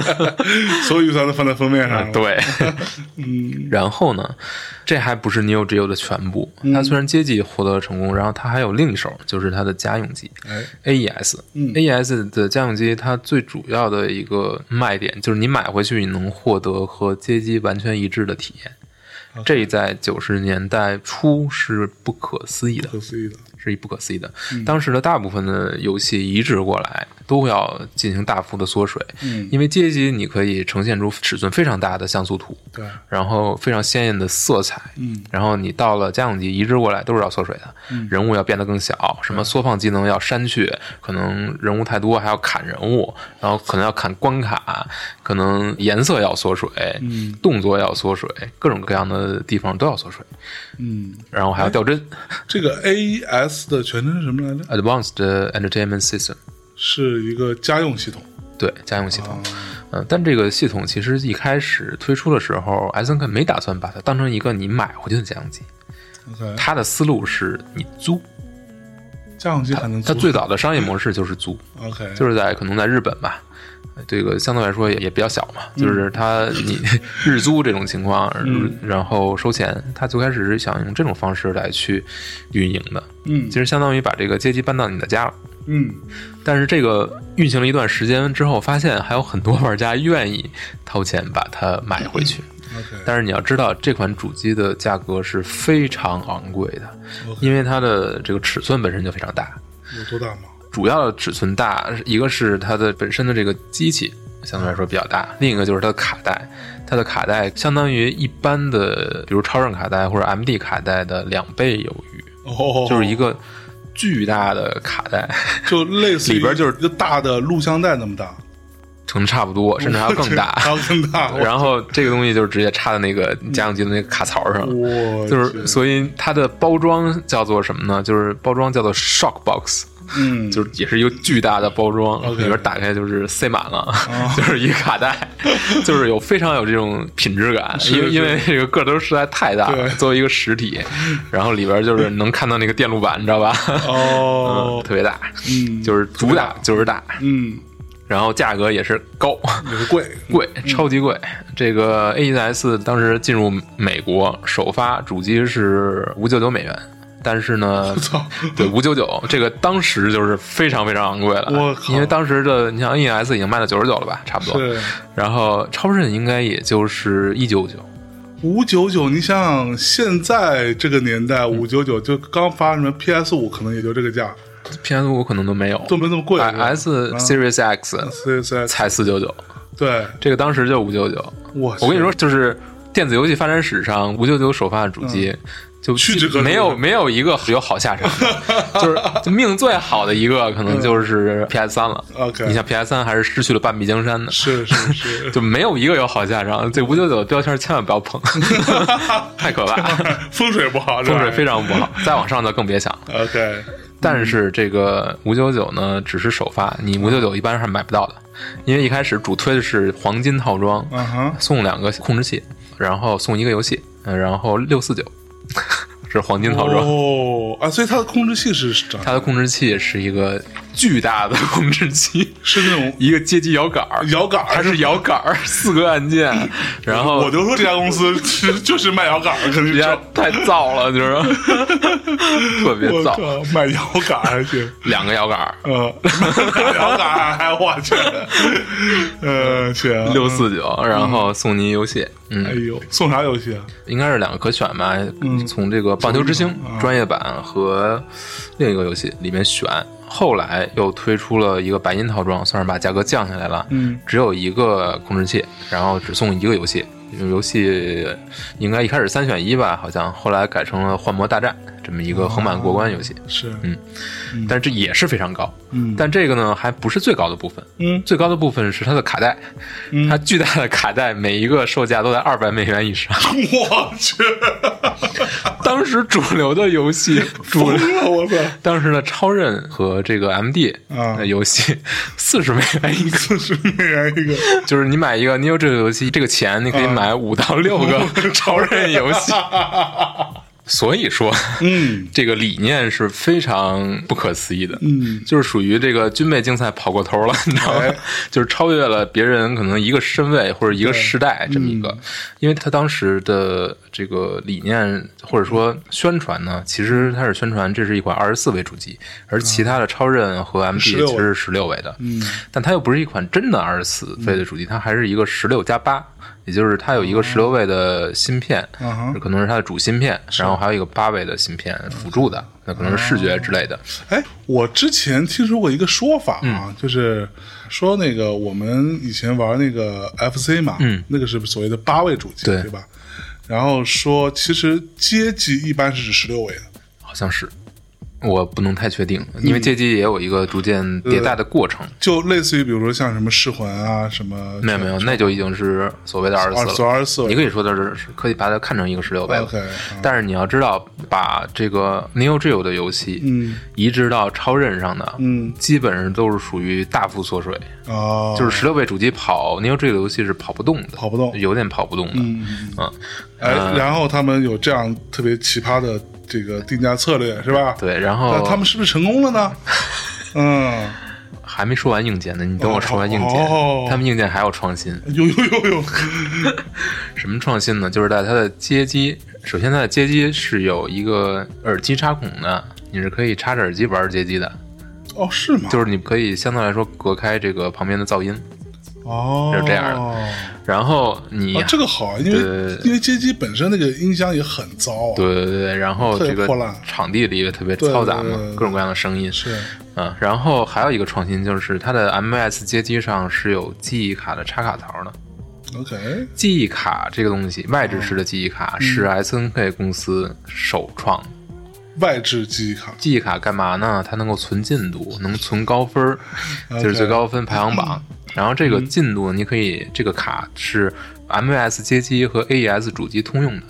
所有预算都放在封面上了。对，嗯然后呢，这还不是 Neo Geo 的全部。它虽然街机获得了成功，然后它还有另一手，就是它的家用机哎，AES。嗯 AES 的家用机，它最主要的一个卖点就是你买回去，你能获得和街机完全一致的体验。这在九十年代初是不可思议的，不可思议的。是一不可思议的。当时的大部分的游戏移植过来，都要进行大幅的缩水，嗯。因为街机你可以呈现出尺寸非常大的像素图，对，然后非常鲜艳的色彩，嗯，然后你到了家用机移植过来都是要缩水的，人物要变得更小，什么缩放技能要删去，可能人物太多还要砍人物，然后可能要砍关卡，可能颜色要缩水，嗯。动作要缩水，各种各样的地方都要缩水，嗯，然后还要掉帧。这个 AES 的全称是什么来着？Advanced Entertainment System，是一个家用系统。对家用系统。嗯、但这个系统其实一开始推出的时候，S N K 没打算把它当成一个你买回去的家用机它的思路是你租。家用机还能租它最早的商业模式就是租，OK，就是在可能在日本吧，这个相对来说也也比较小嘛，嗯就是它你 日租这种情况，然后收钱，它最开始是想用这种方式来去运营的，嗯其实相当于把这个街机搬到你的家了。嗯但是这个运行了一段时间之后，发现还有很多玩家愿意掏钱把它买回去。但是你要知道，这款主机的价格是非常昂贵的因为它的这个尺寸本身就非常大。有多大吗？主要的尺寸大，一个是它的本身的这个机器相对来说比较大，另一个就是它的卡带，它的卡带相当于一般的，比如超任卡带或者 MD 卡带的两倍有余，哦，就是一个巨大的卡带，就类似于里边就是一个大的录像带那么大，可能差不多，甚至 还要更大。还要更大。然后这个东西就是直接插在那个家用机的那个卡槽上，就是所以它的包装叫做什么呢？就是包装叫做 Shock Box，嗯，就是也是一个巨大的包装里边打开就是塞满了，就是一卡带，就是有非常有这种品质感，因为因为这个个头实在太大了，作为一个实体，然后里边就是能看到那个电路板，你知道吧？哦嗯，特别大，嗯，就是主打就是大，嗯，然后价格也是高。也是贵，贵，超级贵。这个 AES 当时进入美国首发主机是五九九美元，但是呢，操，对五九九这个当时就是非常非常昂贵了。我靠因为当时的你像 NES 已经卖到九十九了吧，差不多。对然后超任应该也就是一九九，五九九。你想想，现在这个年代，五九九就刚发什么 PS 五，可能也就这个价，PS 五可能都没有。都没那么贵。S Series X 四 S 才四九九，对，这个当时就五九九。我我跟你说，就是电子游戏发展史上五九九首发的主机，就嗯屈指可没有没有一个有好下场的，就是命最好的一个，可能就是 PS 三了。嗯 OK 你像 PS 三还是失去了半壁江山的，是是是，就没有一个有好下场。这五九九的标签千万不要碰，太可怕，风水不好，风水非常常不好。再往上就更别想了。OK。但是这个五九九呢，只是首发，你五九九一般是买不到的，因为一开始主推的是黄金套装，送两个控制器，然后送一个游戏，嗯然后六四九 是黄金套装。哦啊，所以它的控制器是长它的控制器是一个巨大的控制器，是那种一个街机摇杆儿，摇杆儿，它是摇杆儿，四个按键，然后我就说这家公司其实就是卖摇杆儿，肯定是。人家太燥了，就是 特别我燥，卖摇杆儿还行，两个摇杆儿，呃，摇杆儿还我去，呃，去，六四九，然后送你游戏，哎嗯，呦，送啥游戏啊？应该是两个可选吧，从这个棒球之星啊。专业版和另一个游戏里面选。后来又推出了一个白银套装，算是把价格降下来了，嗯，只有一个控制器，然后只送一个游戏。游戏应该一开始三选一吧，好像后来改成了幻魔大战这么一个横版过关游戏，是，嗯。但这也是非常高。嗯。但这个呢还不是最高的部分，嗯。最高的部分是它的卡带，嗯。它巨大的卡带每一个售价都在二百美元以上。我去，当时主流的游戏，主流了，我操！当时的超任和这个 MD 啊。的游戏四十美元一个，四十美元一个，就是你买一个你有这个游戏，这个钱你可以买五到六个 超任游戏。所以说，嗯。这个理念是非常不可思议的。嗯，就是属于这个军备竞赛跑过头了，你知道吗？哎？就是超越了别人可能一个身位或者一个时代这么一个，嗯。因为他当时的这个理念或者说宣传呢，其实他是宣传这是一款二十四位主机，而其他的超任和 MD 其16实是十六位的，嗯，但它又不是一款真的二十四位的主机，它还是一个十六加八。也就是它有一个十六位的芯片，嗯可能是它的主芯片，然后还有一个八位的芯片辅助的，那可能是视觉之类的。哎，我之前听说过一个说法嗯啊，就是说那个我们以前玩那个 FC 嘛，嗯那个是所谓的八位主机，对对吧？然后说其实街机一般是指十六位的，好像是，我不能太确定，因为街机也有一个逐渐迭代的过程。就类似于比如说像什么噬魂啊，什么没有没有，那就已经是所谓的二十四了。二十四你可以说的是可以把它看成一个十六倍了。OK，但是你要知道，把这个 Neo Geo 的游戏嗯。移植到超任上的，嗯。基本上都是属于大幅缩水，啊，就是十六倍主机跑 Neo Geo 的游戏是跑不动的，跑不动。有点跑不动的。嗯，嗯，哎，然后他们有这样特别奇葩的这个定价策略是吧？对，然后他们是不是成功了呢？嗯，还没说完硬件呢，你等我说完硬件，哦他们硬件还有创新。有有有有，什么创新呢？就是在它的接机，首先它的接机是有一个耳机插孔的，你是可以插着耳机玩接机的，哦，是吗？就是你可以相对来说隔开这个旁边的噪音。哦，是这样的。然后你、哦，这个好啊，因为因为街机本身那个音箱也很糟啊，对对对，然后这个场地里也特别嘈杂嘛各种各样的声音。是。嗯，然后还有一个创新就是它的 MVS 街机上是有记忆卡的插卡槽的。OK，记忆卡这个东西，外置式的记忆卡是嗯 SNK 公司首创的。外置记忆卡记忆卡干嘛呢？它能够存进度，能存高分儿，就是最高分排行榜。然后这个进度，你可以这个卡是 MVS 街机和 AES 主机通用的，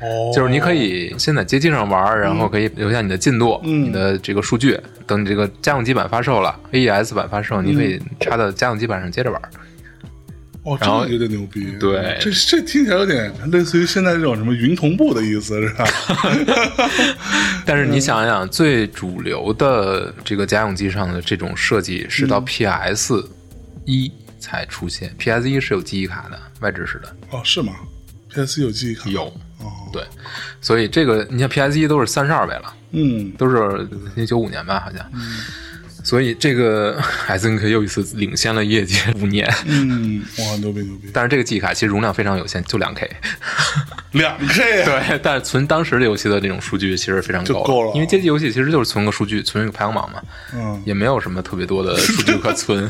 哦，就是你可以先在街机上玩，然后可以留下你的进度、嗯你的这个数据。等你这个家用机版发售了，AES 版发售，你可以插到家用机版上接着玩。哦，这然后个有点牛逼，对这这听起来有点类似于现在这种什么云同步的意思，是吧？但是你想想，最主流的这个家用机上的这种设计是到 PS 一才出现、p s 一是有记忆卡的，外置式的哦，是吗？PS 有记忆卡有。哦，对，所以这个你像 PS 一都是三十二位了，嗯，都是九五年吧，好像。所以这个 SNK 又一次领先了业界五年。嗯，哇，牛逼牛逼，但是这个记忆卡其实容量非常有限，就两 K。两 K 啊，对，但是存当时的游戏的那种数据其实非常够就够了因为街机游戏其实就是存个数据，存一个排行榜嘛，嗯，也没有什么特别多的 数据可存。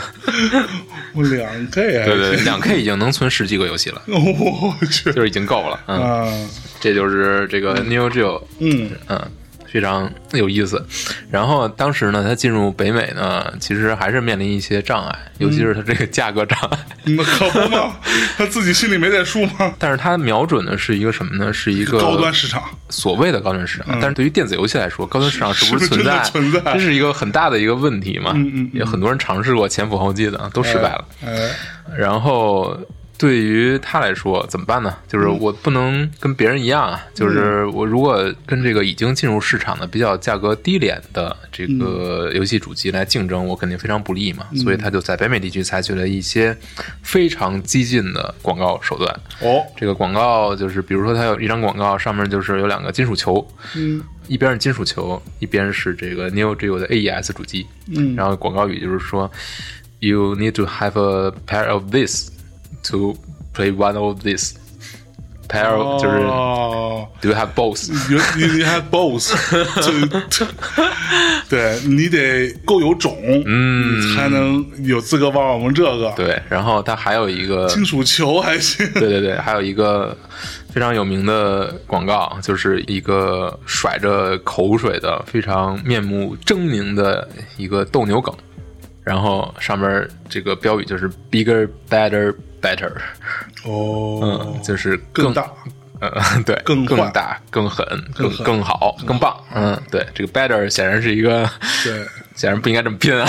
我两 K 啊，对对，对两 K 已经能存十几个游戏了，我去。就是已经够了。嗯，啊，这就是这个 Neo Geo，嗯。嗯，非常有意思。然后当时呢，它进入北美呢，其实还是面临一些障碍，尤其是它这个价格障碍。那可不嘛，他自己心里没点数吗？但是它瞄准的是一个什么呢？是一个高端市场，所谓的高端市场。但是对于电子游戏来说，高端市场是不是存在？是是存在这是一个很大的一个问题嘛。嗯嗯也很多人尝试过前赴后继的，都失败了。哎，然后对于他来说怎么办呢？就是我不能跟别人一样啊，就是我如果跟这个已经进入市场的比较价格低廉的这个游戏主机来竞争，我肯定非常不利嘛。所以他就在北美地区采取了一些非常激进的广告手段。哦，这个广告就是，比如说它有一张广告，上面就是有两个金属球，嗯一边是金属球，一边是这个 Neo Geo 的 AES 主机。嗯然后广告语就是说，You need to have a pair of this to play one of this。pair 就是哦 Do you have both？you you have both，就 对你得够有种，嗯才能有资格玩我们这个。，对，然后它还有一个金属球还行。对对对，还有一个非常有名的广告，就是一个甩着口水的、非常面目狰狞的一个斗牛梗，然后上面这个标语就是 “bigger, better, better”，哦。嗯，，就是更大。嗯，对，更更大、更狠、更更好、更棒。嗯，对，这个 better 显然是一个，对，显然不应该这么拼啊。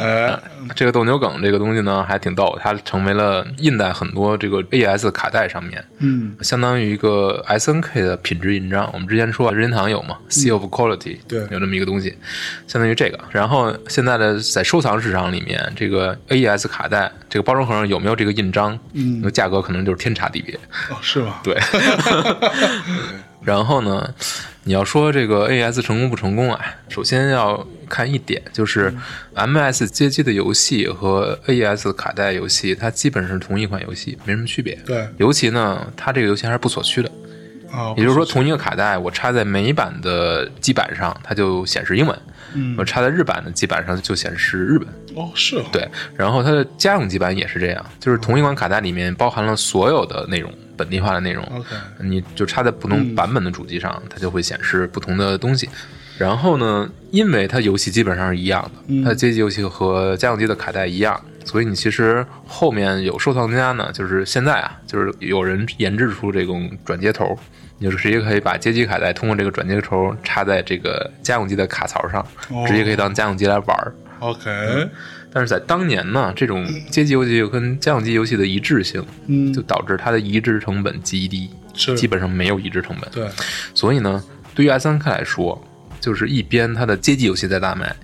呃 这个斗牛梗这个东西呢，还挺逗，它成为了印在很多这个 AES 卡带上面，嗯，相当于一个 SNK 的品质印章。我们之前说任天堂有嘛，Seal of Quality，对有这么一个东西，相当于这个。然后现在的在收藏市场里面，这个 AES 卡带这个包装盒上有没有这个印章，嗯那价格可能就是天差地别。哦，是吗？对，然后呢，你要说这个 AES 成功不成功啊？首先要看一点，就是 MS 街机的游戏和 AES 卡带游戏，它基本是同一款游戏，没什么区别。对尤其呢，它这个游戏还是不锁区的，啊，也就是说，同一个卡带，我插在美版的基板上，它就显示英文；嗯我插在日版的基板上就显示日本。哦，是哦，对，然后它的家用基板也是这样，就是同一款卡带里面包含了所有的内容，本地化的内容。，OK，你就插在不同版本的主机上，它就会显示不同的东西。然后呢，因为它游戏基本上是一样的，它的街机游戏和家用机的卡带一样，所以你其实后面有收藏家呢，就是现在啊，就是有人研制出这种转接头，你就直接可以把街机卡带通过这个转接头插在这个家用机的卡槽上，哦直接可以当家用机来玩儿。OK，但是在当年呢，这种街机游戏跟家用机游戏的一致性，嗯就导致它的移植成本极低，是基本上没有移植成本。对，所以呢，对于 S N K 来说，就是一边它的街机游戏在大卖，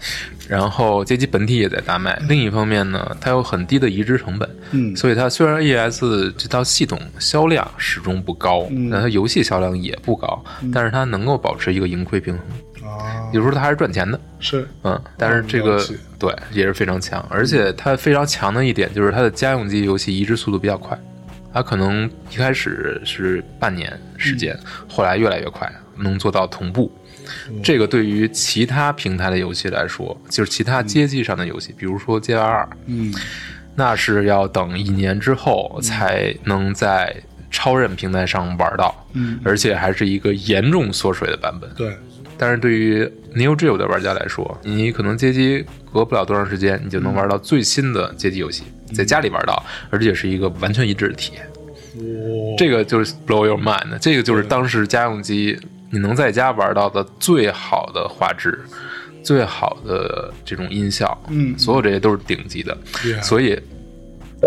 然后街机本体也在大卖，另一方面呢，它有很低的移植成本。嗯。所以它虽然 E S 这套系统销量始终不高，嗯。但它游戏销量也不高，但是它能够保持一个盈亏平衡，啊，有时候它还是赚钱的。是。嗯，但是这个对也是非常强，而且它非常强的一点就是它的家用机游戏移植速度比较快，它可能一开始是半年时间，后来越来越快，能做到同步。这个对于其他平台的游戏来说，就是其他街机上的游戏，比如说街霸二，嗯。那是要等一年之后才能在超任平台上玩到，嗯，而且还是一个严重缩水的版本。对，但是对于 Neo Geo 的玩家来说，你可能街机隔不了多长时间，你就能玩到最新的街机游戏，在家里玩到，而且是一个完全一致的体验。哇，这个就是 blow your mind，这个就是当时家用机你能在家玩到的最好的画质。最好的这种音效，嗯所有这些都是顶级的，所以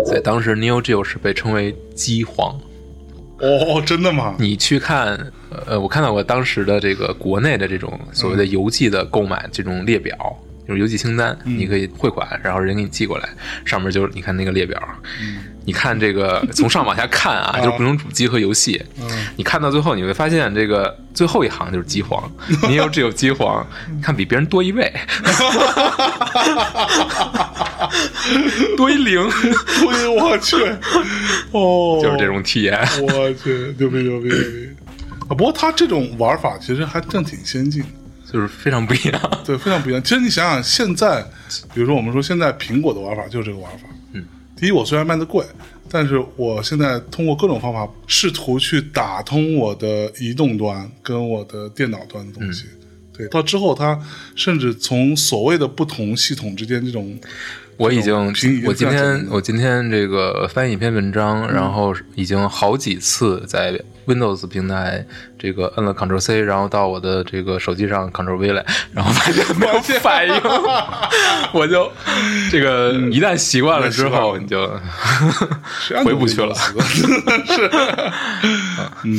在当时 Neo Geo 是被称为机皇。哦，真的吗？你去看，呃，我看到过当时的这个国内的这种所谓的邮寄的购买这种列表，就是邮寄清单，你可以汇款，然后人给你寄过来，上面就是你看那个列表，你看这个 从上往下看啊，就是不同主机和游戏，你看到最后你会发现这个最后一行就是机皇，你有只有机皇，看比别人多一位，多一零，哎呦我去，哦，就是这种体验。我去，牛逼牛逼牛逼！啊，不过他这种玩法其实还真挺先进的，就是非常不一样，对，非常不一样。其实你想想，现在，比如说我们说现在苹果的玩法就是这个玩法，嗯，第一，我虽然卖的贵，但是我现在通过各种方法试图去打通我的移动端跟我的电脑端的东西。对，到之后它甚至从所谓的不同系统之间这种，我已经，我今天我今天这个翻译一篇文章，然后已经好几次在 Windows 平台这个摁了 Ctrl C，然后到我的这个手机上 Ctrl V 来，然后发现没有反应，我就这个一旦习惯了之后，你就回不去了。是，嗯，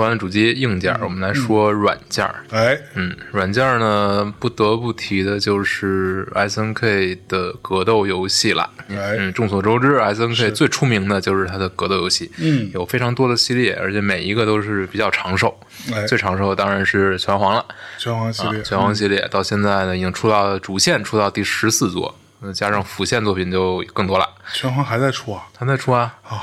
说完主机硬件，我们来说软件儿。哎，嗯，软件呢，不得不提的就是 S N K 的格斗游戏了。哎。嗯，众所周知，S N K 最出名的就是它的格斗游戏，嗯。有非常多的系列，而且每一个都是比较长寿。哎，最长寿的当然是拳皇了，拳皇系列，拳皇系列到现在呢，已经出到主线出到第十四座，呃加上辅线作品就更多了。拳皇还在出啊？还在出啊，哦，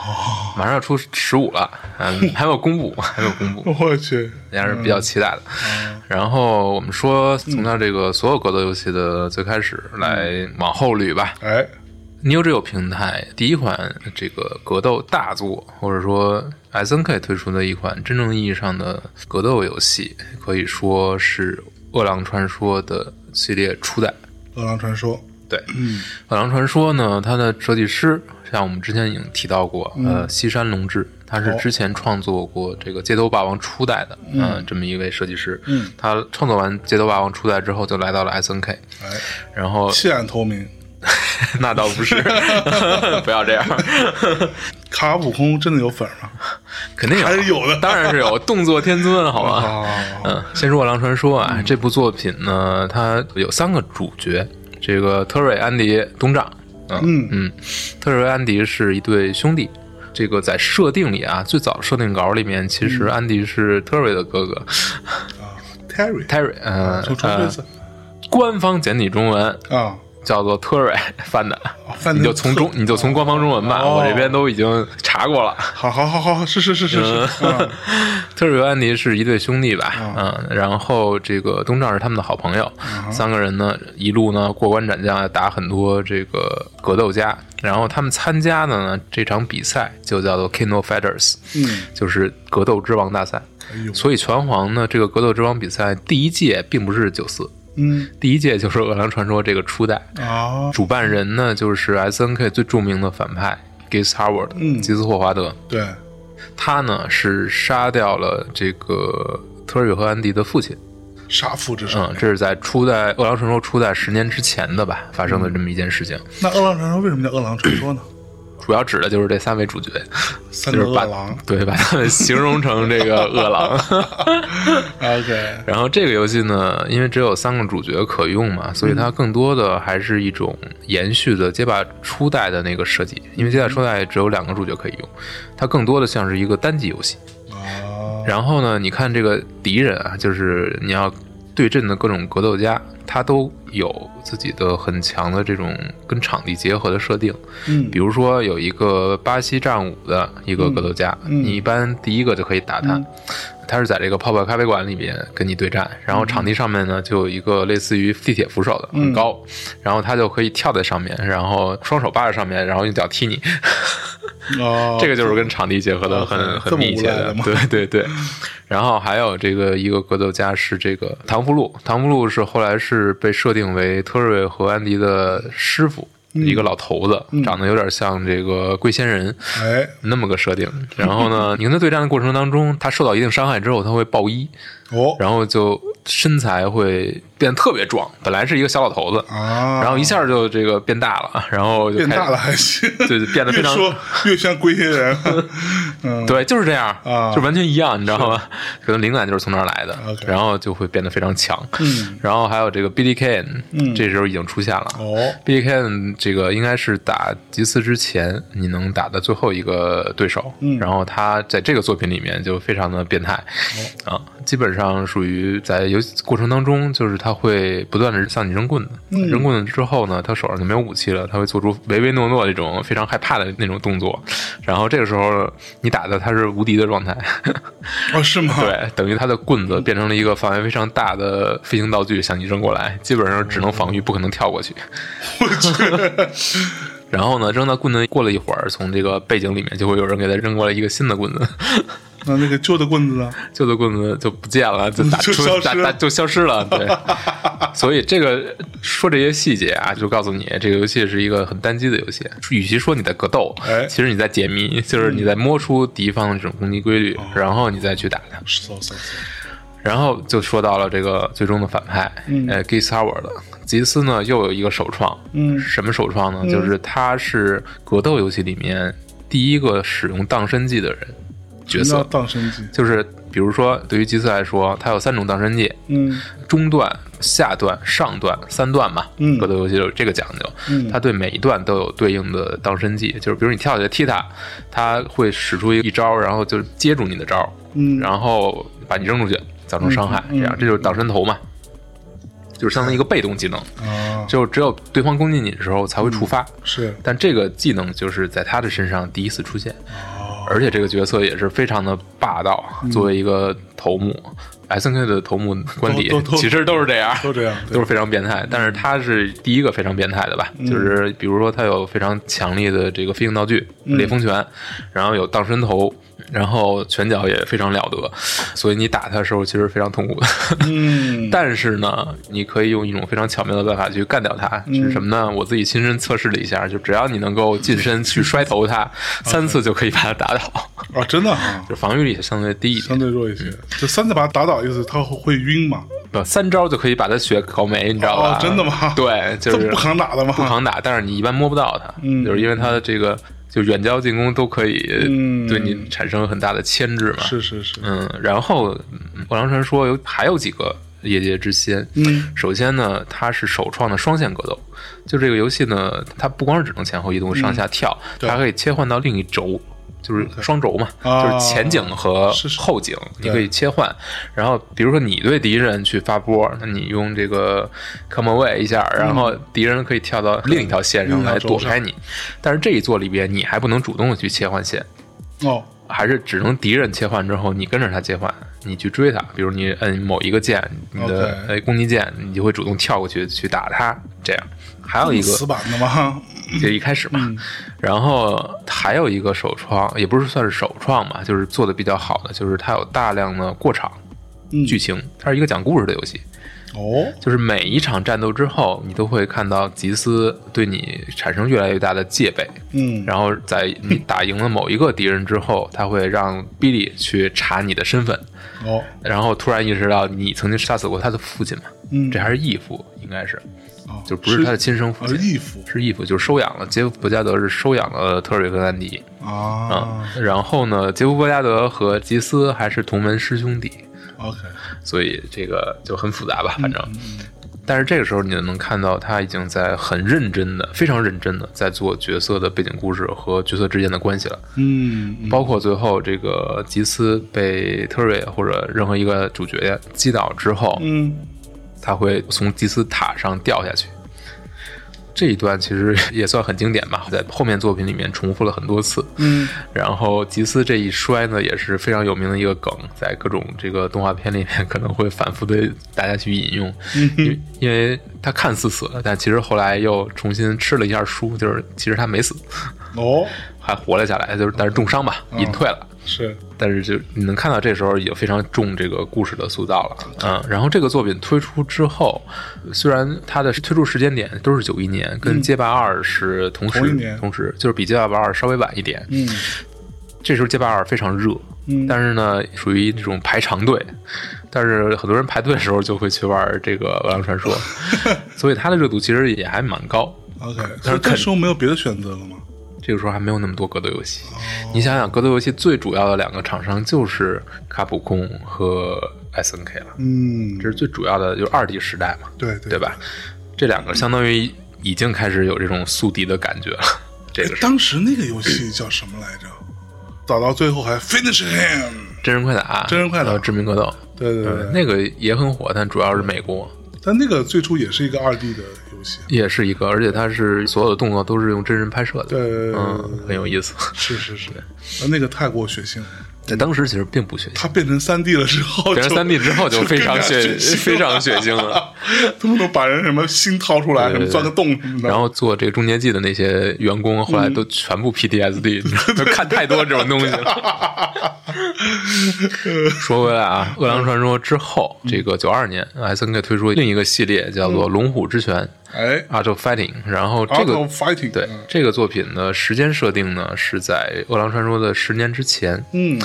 马上要出十五了，嗯，还没有公布，还没有公布。我去，也是比较期待的。嗯然后我们说，从它这个所有格斗游戏的最开始来往后捋吧。哎，Neo Geo 平台第一款这个格斗大作，或者说 SNK 推出的一款真正意义上的格斗游戏，可以说是《饿狼传说》的系列初代。《饿狼传说》，对，嗯，《饿狼传说》呢，它的设计师像我们之前已经提到过，嗯呃，西山龙志，他是哦之前创作过这个《街头霸王》初代的，嗯、这么一位设计师。嗯，他创作完《街头霸王》初代之后，就来到了 SNK，哎，然后弃暗投明，那倒不是，不要这样，卡普空真的有粉吗？肯定有，还是有的当然是有，动作天尊，好吧。啊，嗯，先说《饿狼传说》啊，这部作品呢，它有三个主角，这个特瑞、安迪、东丈。嗯嗯嗯，特瑞、安迪是一对兄弟。这个在设定里啊，最早设定稿里面，其实安迪是特瑞的哥哥、啊，Terry，Terry。嗯，重重说一次呃官方简体中文啊，叫做特瑞 翻的，你就从中你就从官方中文吧，哦。我这边都已经查过了。好好好好，是是是是是，啊 特瑞和安迪是一对兄弟吧，嗯，然后这个东丈是他们的好朋友，三个人呢一路呢过关斩将，打很多这个格斗家，然后他们参加的呢这场比赛就叫做 King of Fighters，嗯，就是格斗之王大赛。哎，所以拳皇呢这个格斗之王比赛第一届并不是九四，嗯第一届就是《饿狼传说》这个初代，啊，主办人呢就是 S N K 最著名的反派 Gis Howard，嗯吉斯霍华德。对，他呢是杀掉了这个特瑞和安迪的父亲。杀父之仇。嗯，这是在初代《饿狼传说》初代十年之前的吧发生的这么一件事情。那饿狼传说为什么叫饿狼传说呢？主要指的就是这三位主角，三个就是把饿狼。对把他们形容成这个饿狼。OK，然后这个游戏呢，因为只有三个主角可用嘛，所以它更多的还是一种延续的街霸初代的那个设计。因为街霸初代只有两个主角可以用，它更多的像是一个单机游戏。啊，然后呢，你看这个敌人啊，就是你要对阵的各种格斗家，他都有自己的很强的这种跟场地结合的设定。嗯比如说有一个巴西战舞的一个格斗家，嗯你一般第一个就可以打他。嗯他是在这个泡泡咖啡馆里边跟你对战，然后场地上面呢就有一个类似于地铁扶手的，很高，然后他就可以跳在上面，然后双手扒在上面，然后用脚踢你。哦，这个就是跟场地结合的很哦很密切的对对对。然后还有这个一个格斗家是这个唐福禄，唐福禄是后来是被设定为特瑞和安迪的师傅，一个老头子，长得有点像这个龟仙人。哎，那么个设定，然后呢，你跟他对战的过程当中，他受到一定伤害之后，他会爆衣，哦，然后就身材会变得特别壮，本来是一个小老头子，啊，然后一下就这个变大了，然后就变大了还行，对，变得非常越说越像龟仙人，嗯，对，就是这样，啊。就完全一样，你知道吗？可能灵感就是从那儿来的然后就会变得非常强。嗯，然后还有这个 Billy Kane，嗯。这时候已经出现了。哦，Billy Kane 这个应该是打吉斯之前你能打的最后一个对手，嗯。然后他在这个作品里面就非常的变态，哦。啊，基本上属于在游戏过程当中，就是他会不断的向你扔棍子，嗯。扔棍子之后呢，他手上就没有武器了，他会做出唯唯诺诺那种非常害怕的那种动作，然后这个时候你打的他是无敌的状态，哦，是吗？，对，等于他的棍子变成了一个范围非常大的飞行道具向你扔过来，基本上只能防御，不可能跳过去。然后呢，扔到棍子过了一会儿，从这个背景里面就会有人给他扔过来一个新的棍子，那那个旧的棍子呢？旧的棍子就不见了，就打出就消失打打就消失了。对，所以这个说这些细节啊，就告诉你这个游戏是一个很单机的游戏。与其说你在格斗，哎其实你在解谜，就是你在摸出敌方的这种攻击规律，哦然后你再去打它。然后就说到了这个最终的反派，呃 g i s Howard。吉斯呢又有一个首创，嗯什么首创呢？就是他是格斗游戏里面第一个使用荡身技的人角色。荡身技？就是比如说，对于吉斯来说，他有三种荡身技：嗯。中段、下段、上段三段嘛。嗯。格斗游戏有这个讲究，嗯。他对每一段都有对应的荡身技，就是比如你跳下来踢他，他会使出一招，然后就接住你的招，嗯。然后把你扔出去，造成伤害，这样这就是挡身头嘛，就是相当于一个被动技能，啊，就只有对方攻击你的时候才会触发。是。但这个技能就是在他的身上第一次出现，哦而且这个角色也是非常的霸道。作为一个头目，S N K 的头目官邸其实都是这样，都这样都是非常变态。但是他是第一个非常变态的吧？就是比如说他有非常强力的这个飞行道具烈风拳，然后有荡身头。然后拳脚也非常了得，所以你打他的时候其实非常痛苦的。嗯 但是呢，你可以用一种非常巧妙的办法去干掉它，是什么呢？我自己亲身测试了一下，就只要你能够近身去摔头它 三次，就可以把他打倒，啊，真的啊，就防御力相对低一相，对弱一些。就三次把他打倒，意思他会晕嘛？不三招就可以把他血搞没，你知道吧？哦真的吗对，就是这不扛打的吗？不扛打，但是你一般摸不到他，嗯就是因为他的这个就远交近攻都可以嗯对你产生很大的牵制嘛。是是是，嗯，然后嗯《饿狼传说》有还有几个业界之先。嗯首先呢，它是首创的双线格斗。就这个游戏呢，它不光是只能前后移动、上下跳，它可以切换到另一轴。就是双轴嘛，啊就是前景和后景，你可以切换。然后，比如说你对敌人去发波，那你用这个 come away 一下，然后敌人可以跳到另一条线上来躲开你。但是这一座里边，你还不能主动的去切换线，哦，还是只能敌人切换之后，你跟着他切换，你去追他。比如你摁某一个键，你的呃攻击键，你就会主动跳过去去打他。这样，还有一个死板的吗？就一开始嘛，然后还有一个首创，也不是算是首创吧，就是做的比较好的，就是它有大量的过场嗯。剧情，它是一个讲故事的游戏。哦，就是每一场战斗之后，你都会看到吉斯对你产生越来越大的戒备，嗯，然后在你打赢了某一个敌人之后，他会让比利去查你的身份，哦，然后突然意识到你曾经杀死过他的父亲嘛，嗯，这还是义父，应该是，哦就不是他的亲生父啊，亲，义父。是义父，就是收养了杰夫·伯加德是收养了特瑞和安迪啊啊、然后呢，杰夫·伯加德和吉斯还是同门师兄弟，，OK，所以这个就很复杂吧，嗯反正。但是这个时候，你就能看到他已经在很认真的、非常认真的在做角色的背景故事和角色之间的关系了。嗯，嗯。包括最后这个吉斯被特瑞或者任何一个主角击倒之后，嗯，他会从祭司塔上掉下去。这一段其实也算很经典吧，在后面作品里面重复了很多次。嗯，然后吉斯这一摔呢，也是非常有名的一个梗，在各种这个动画片里面可能会反复的大家去引用，因为因为他看似死了，但其实后来又重新吃了一下书，就是其实他没死，哦，还活了下来，就是但是重伤吧，隐退了。是，但是就你能看到这时候已经非常重这个故事的塑造了，嗯，然后这个作品推出之后，虽然它的推出时间点都是九一年，跟街霸二是同时，同同时就是比街霸二稍微晚一点，嗯这时候街霸二非常热，嗯但是呢属于那种排长队，但是很多人排队的时候就会去玩这个《饿狼传说》，所以它的热度其实也还蛮高。，OK，但是那这时候没有别的选择了吗？这个时候还没有那么多格斗游戏。你想想，格斗游戏最主要的两个厂商就是卡普空和 SNK 了，嗯这，是最主要的，就是二 D 时代嘛，对对对吧？这两个相当于已经开始有这种宿敌的感觉了。这个当时那个游戏叫什么来着？打到最后还 finish him，真人快打，真人快打呃致命格斗，对对对，那个也很火，但主要是美国。但那个最初也是一个二 D 的游戏，也是一个，而且它是所有的动作都是用真人拍摄的，对嗯，很有意思。是是是，那那个太过血腥。了，在当时其实并不血腥，它变成三 D 了之后，变成三 D 之后就非常血非常血腥了。他们都把人什么心掏出来，什么钻个洞什么的。然后做这个终结记的那些员工，后来都全部 PTSD，、你知道吗看太多这种东西了。说回来啊，《饿狼传说》之后，这个九二年，S N K 推出另一个系列，叫做《龙虎之拳》哎 （Art of Fighting）。然后这个 Fighting，对嗯这个作品的时间设定呢是在《饿狼传说》的十年之前，嗯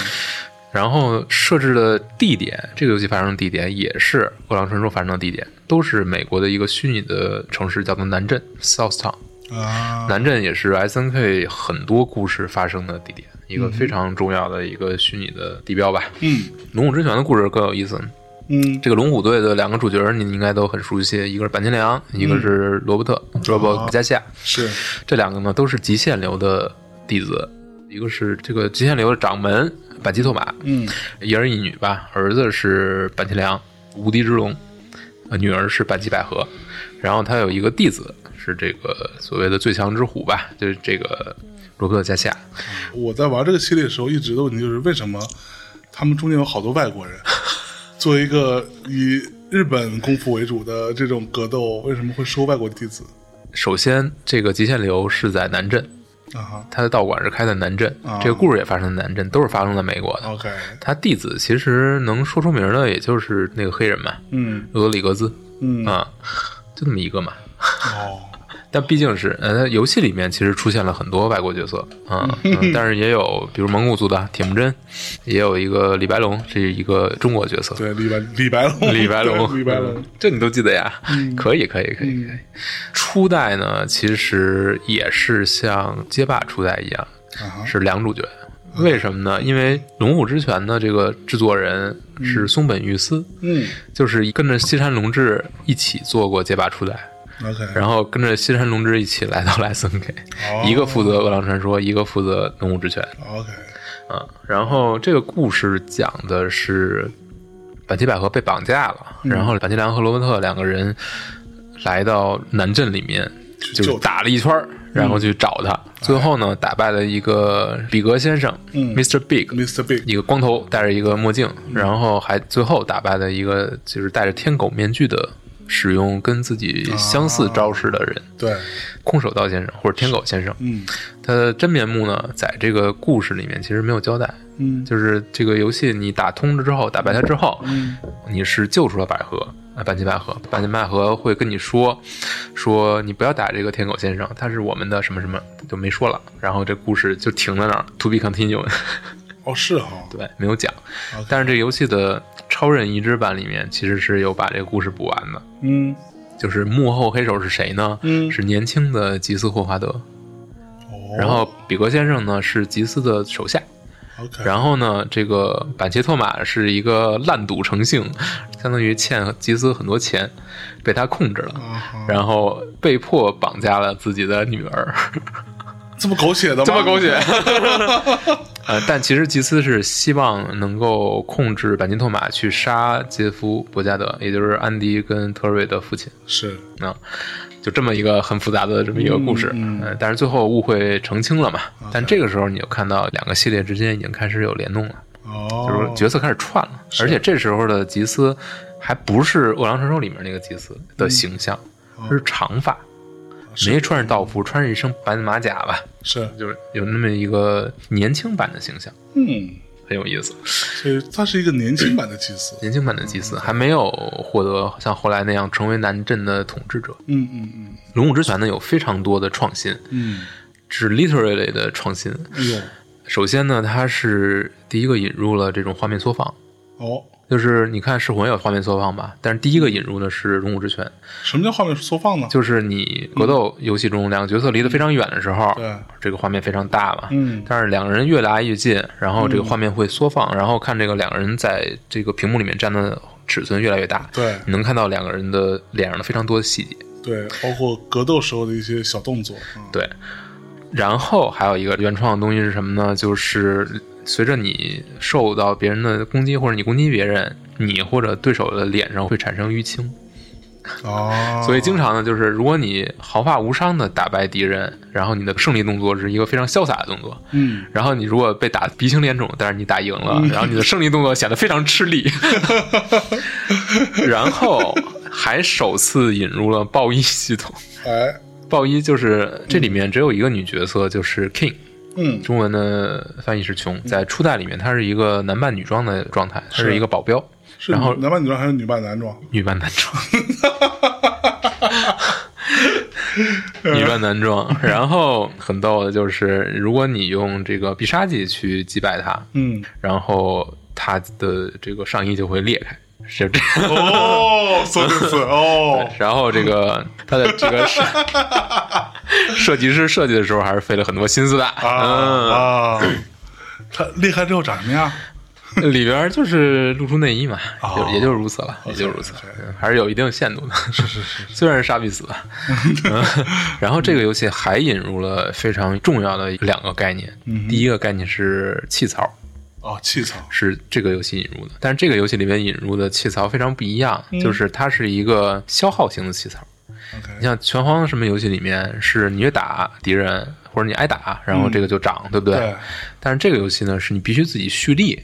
然后设置的地点，这个游戏发生的地点也是《饿狼传说》发生的地点，都是美国的一个虚拟的城市，叫做南镇 （South Town）。啊，南镇也是 S N K 很多故事发生的地点，一个非常重要的一个虚拟的地标吧。嗯龙虎之拳的故事更有意思。嗯这个龙虎队的两个主角你应该都很熟悉，一个是坂田良，一个是罗伯特罗伯加西亚。是这两个呢都是极限流的弟子，一个是这个极限流的掌门板吉拓马，嗯一儿一女吧，儿子是板金良，无敌之龙，呃，女儿是板吉百合，然后他有一个弟子是这个所谓的最强之虎吧，就是这个罗伯特加西亚。我在玩这个系列的时候，一直的问题就是为什么他们中间有好多外国人？作为一个以日本功夫为主的这种格斗，为什么会收外国弟子？首先，这个极限流是在南镇，啊他的道馆是开在南镇，啊。这个故事也发生在南镇，都是发生在美国的。，OK，他弟子其实能说出名的，也就是那个黑人嘛，嗯。罗德里格兹。嗯。啊，就那么一个嘛。哦，但毕竟是，呃，游戏里面其实出现了很多外国角色啊、嗯但是也有比如蒙古族的铁木真，也有一个李白龙，是一个中国角色。对，李白李白龙，李白龙，李白龙嗯，这你都记得呀？可以，可以，可以，可以。初代呢，其实也是像街霸初代一样，啊是两主角。为什么呢？因为《龙虎之拳》的这个制作人是松本裕司，嗯就是跟着西山龙志一起做过街霸初代。，OK，然后跟着西山龙之一起来到了 S N K，、哦一个负责《饿狼传说》，一个负责《龙虎之拳》OK，啊。然后这个故事讲的是板崎百合被绑架了，然后板崎良和罗伯特两个人来到南镇里面，就打了一圈儿然后去找他，最后呢打败了一个比格先生、嗯 Mr. Big。Mr. Big，一个光头，戴着一个墨镜，然后还最后打败了一个就是戴着天狗面具的，使用跟自己相似招式的人。对，空手道先生或者天狗先生，嗯他的真面目呢，在这个故事里面其实没有交代。嗯就是这个游戏你打通了之后，打败他之后，嗯你是救出了百合啊，半斤百合，半斤百合会跟你说，说你不要打这个天狗先生，他是我们的什么什么，就没说了。然后这故事就停在那儿，to be continued。哦是哈，对，没有讲。但是这游戏的超人移植版里面其实是有把这个故事补完的。嗯就是幕后黑手是谁呢？嗯是年轻的吉斯霍华德。哦，然后比格先生呢是吉斯的手下，OK，然后呢，这个板切托马是一个烂赌成性，相当于欠吉斯很多钱，被他控制了，然后被迫绑架了自己的女儿，这么狗血的吗？这么狗血。呃，但其实吉斯是希望能够控制板金托马去杀杰夫伯加德，也就是安迪跟特瑞的父亲。是。啊，就这么一个很复杂的这么一个故事，嗯但是最后误会澄清了嘛。但这个时候你就看到两个系列之间已经开始有联动了，哦，就是角色开始串了，而且这时候的吉斯还不是《饿狼传说》里面那个吉斯的形象，是长发，没穿着道服，穿着一身白马甲吧，是。就是有那么一个年轻版的形象，嗯，很有意思。所以他是一个年轻版的祭司。年轻版的祭司还没有获得像后来那样成为南镇的统治者。嗯嗯嗯。龙武之拳呢有非常多的创新，嗯，是 literally 的创新。哎呦，首先呢，它是第一个引入了这种画面缩放，哦，就是你看《噬魂》有画面缩放吧，但是第一个引入的是《龙武之拳》，什么叫画面缩放呢？就是你格斗游戏中两个角色离得非常远的时候，对这个画面非常大嘛，嗯但是两个人越来越近，然后这个画面会缩放，然后看这个两个人在这个屏幕里面站的尺寸越来越大，对你能看到两个人的脸上的非常多的细节，对，包括格斗时候的一些小动作。嗯对，然后还有一个原创的东西是什么呢？就是随着你受到别人的攻击，或者你攻击别人，你或者对手的脸上会产生淤青。哦，所以经常呢，就是如果你毫发无伤的打败敌人，然后你的胜利动作是一个非常潇洒的动作，嗯，然后你如果被打鼻青脸肿，但是你打赢了，然后你的胜利动作显得非常吃力，然后还首次引入了爆衣系统。哎，爆衣就是这里面只有一个女角色，就是 King，嗯，中文的翻译是穷，在初代里面她是一个男扮女装的状态，她是一个保镖，是然后男扮女装还是女扮男装？女扮男装。女扮男装，然后很逗的就是，如果你用这个必杀技去击败他，嗯，然后他的这个上衣就会裂开，是这样。哦，そうです哦，然后这个他的这个设设计师设计的时候还是费了很多心思的，啊啊，他裂开之后长什么样？嗯，里边就是露出内衣嘛，哦就也就是如此了，也就是如此 OK，OK 嗯还是有一定限度的，是是是，虽然是杀必死吧。嗯然后这个游戏还引入了非常重要的两个概念，第一个概念是气槽。 哦，气槽，是这个游戏引入的，但是这个游戏里面引入的气槽非常不一样，就是它是一个消耗型的气槽。你像拳皇什么游戏里面是你越打敌人或者你挨打，然后这个就涨，对不对？对。但是这个游戏呢，是你必须自己蓄力，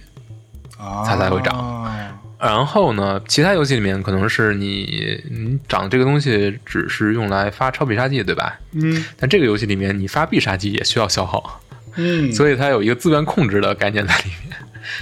啊，它才会长然后呢，其他游戏里面可能是你你长这个东西只是用来发超必杀技，对吧？嗯。但这个游戏里面你发必杀技也需要消耗，嗯，所以它有一个资源控制的概念在里面，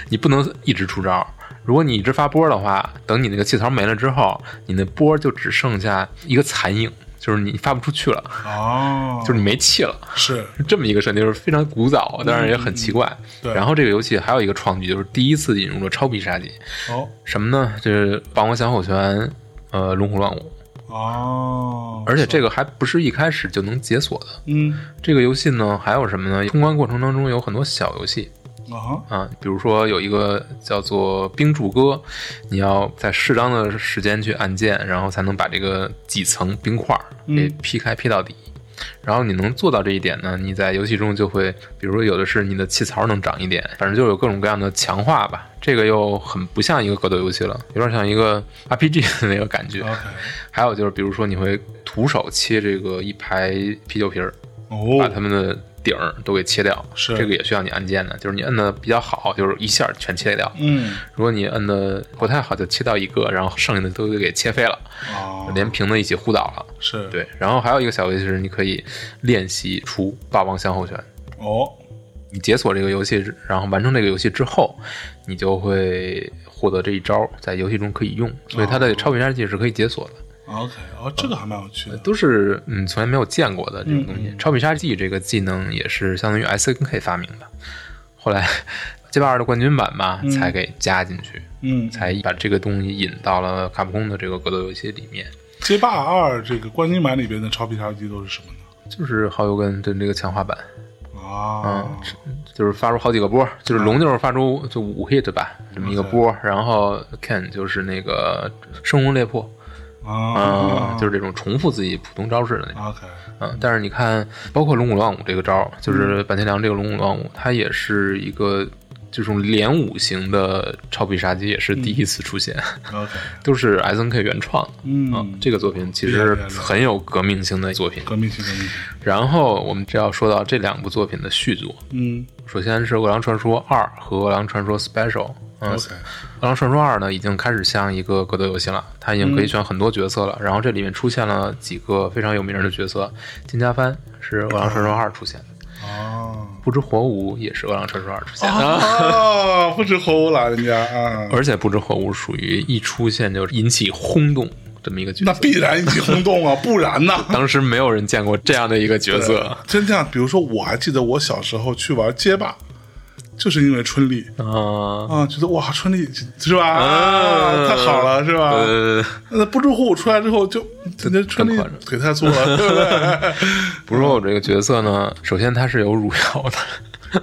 你不能一直出招。如果你一直发波的话，等你那个气槽没了之后，你那波就只剩下一个残影，就是你发不出去了，哦，就是你没气了。是 是这么一个设定，就是非常古早，当然也很奇怪。对然后这个游戏还有一个创举，就是第一次引入了超必杀技，哦什么呢？就是霸王降火拳，呃，龙虎乱舞。哦，而且这个还不是一开始就能解锁的。嗯这个游戏呢，还有什么呢？通关过程当中有很多小游戏啊哈啊，比如说有一个叫做冰柱哥，你要在适当的时间去按键，然后才能把这个几层冰块儿给劈开劈到底。然后你能做到这一点呢，你在游戏中就会，比如说有的是你的气槽能长一点，反正就有各种各样的强化吧。这个又很不像一个格斗游戏了，有点像一个 RPG 的那个感觉。还有就是，比如说你会徒手切这个一排啤酒瓶儿，把哦它们的顶儿都给切掉，是这个也需要你按键的，就是你摁的比较好，就是一下全切掉。嗯如果你摁的不太好，就切到一个，然后剩下的都给切飞了，哦，连瓶子一起呼倒了。是对，然后还有一个小游戏是你可以练习出霸王向后拳。哦你解锁这个游戏，然后完成这个游戏之后，你就会获得这一招，在游戏中可以用，所以它的超必杀技是可以解锁的。，OK，哦，这个还蛮有趣的，都是嗯从来没有见过的这种东西。嗯。超必杀技这个技能也是相当于 S N K 发明的，后来街霸二的冠军版吧、才给加进去，嗯，才把这个东西引到了卡普空的这个格斗游戏里面。街霸二这个冠军版里边的超必杀技都是什么呢？就是好友根的这个强化版，啊，就是发出好几个波，就是龙就是发出就五 hit 吧，这么一个波，然后 Ken 就是那个生龙裂破，啊啊、，就是这种重复自己普通招式的那种。OK，嗯，但是你看，包括龙骨乱舞这个招儿，就是坂田良这个龙骨乱舞，它也是一个这种连舞型的超必杀技，也是第一次出现，OK，都是 S N K 原创的。嗯啊，这个作品其实很有革命性的作品。革命性革命性，然后我们只要说到这两部作品的续作，嗯首先是《饿狼传说二》和《饿狼传说 Special》。嗯，，OK，《饿狼传说二》呢，已经开始像一个格斗游戏了，它已经可以选很多角色了。然后这里面出现了几个非常有名的角色，金家帆是《饿狼传说二》出现的，哦，不知火舞也是《饿狼传说二》出现的。啊，不知火舞了，人家啊，而且不知火舞属于一出现就引起轰动这么一个角色，那必然引起轰动啊，不然呢？当时没有人见过这样的一个角色真这样，比如说，我还记得我小时候去玩街霸，就是因为春丽啊。啊，觉得哇，春丽是吧？啊，太好了，是吧？呃，那不知火舞出来之后，就人家春丽腿太粗了，对不对？不知火舞这个角色呢，首先它是有汝窑的。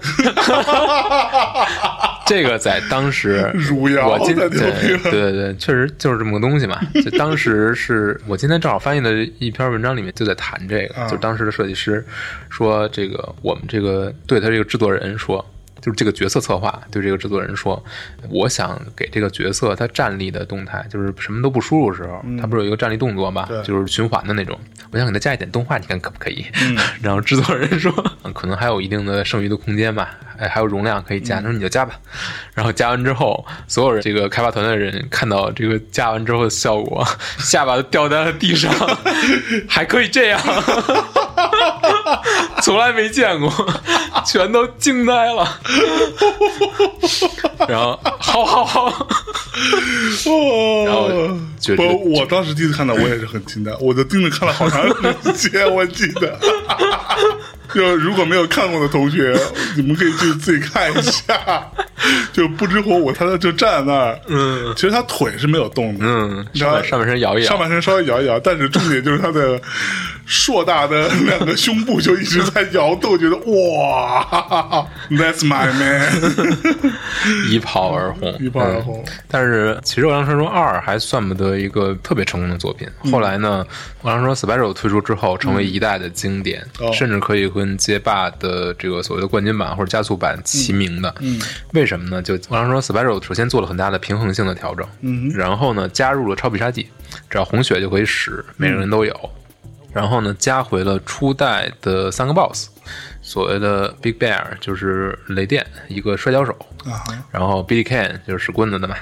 这个在当时，汝窑我今太牛逼对对对对，确实就是这么个东西嘛。就当时是我今天正好翻译的一篇文章里面就在谈这个，啊就当时的设计师说，这个我们这个对他这个制作人说，就是这个角色策划对这个制作人说，我想给这个角色他站立的动态，就是什么都不输入的时候，他不是有一个站立动作嘛？就是循环的那种，我想给他加一点动画，你看可不可以？然后制作人说，嗯可能还有一定的剩余的空间吧，哎，还有容量可以加，他说你就加吧。然后加完之后，所有人这个开发团队的人看到这个加完之后的效果，下巴都掉在了地上，还可以这样，从来没见过，全都惊呆了。然后，好好好，然后觉得不，我当时第一次看到，我也是很惊呆，我就盯着看了好长时间，我记得。就如果没有看过的同学，你们可以去自己看一下。就不知火舞，他就站在那儿，嗯，其实他腿是没有动的，嗯，上半上半身摇一摇，上半身稍微摇一摇，但是重点就是他的硕大的两个胸部就一直在摇动，觉得哇，That's my man，一炮而红，一炮而红。嗯。但是其实《饿狼传说二》还算不得一个特别成功的作品。嗯后来呢，《饿狼传说 Special》推出之后，成为一代的经典，哦。甚至可以跟街霸的这个所谓的冠军版或者加速版齐名的。嗯，为什么呢？就《我刚说 Special》首先做了很大的平衡性的调整，嗯然后呢，加入了超必杀技，只要红血就可以使，每个人都有。然后呢，加回了初代的三个 BOSS，所谓的 Big Bear 就是雷电，一个摔跤手，啊，然后 Billy Can 就是使棍子的嘛，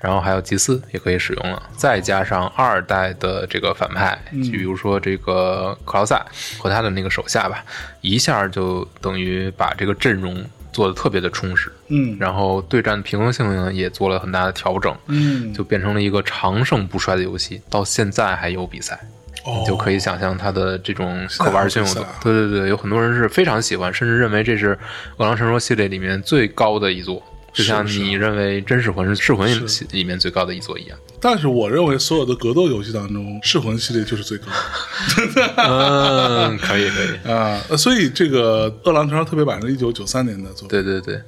然后还有吉斯也可以使用了，再加上二代的这个反派，就比如说这个克劳萨和他的那个手下吧，一下就等于把这个阵容做的特别的充实，嗯。然后对战平衡性呢也做了很大的调整，嗯，就变成了一个长盛不衰的游戏，到现在还有比赛。哦你就可以想象它的这种可玩性有多现在还有比赛啊。对对对，有很多人是非常喜欢，甚至认为这是《饿狼传说》系列里面最高的一座，就像你认为《真噬魂》是噬魂系里面最高的一座一样。但是我认为所有的格斗游戏当中，噬魂系列就是最高嗯，可以可以。啊、呃所以这个《饿狼传说特别版》是一九九三年的作品，对对对，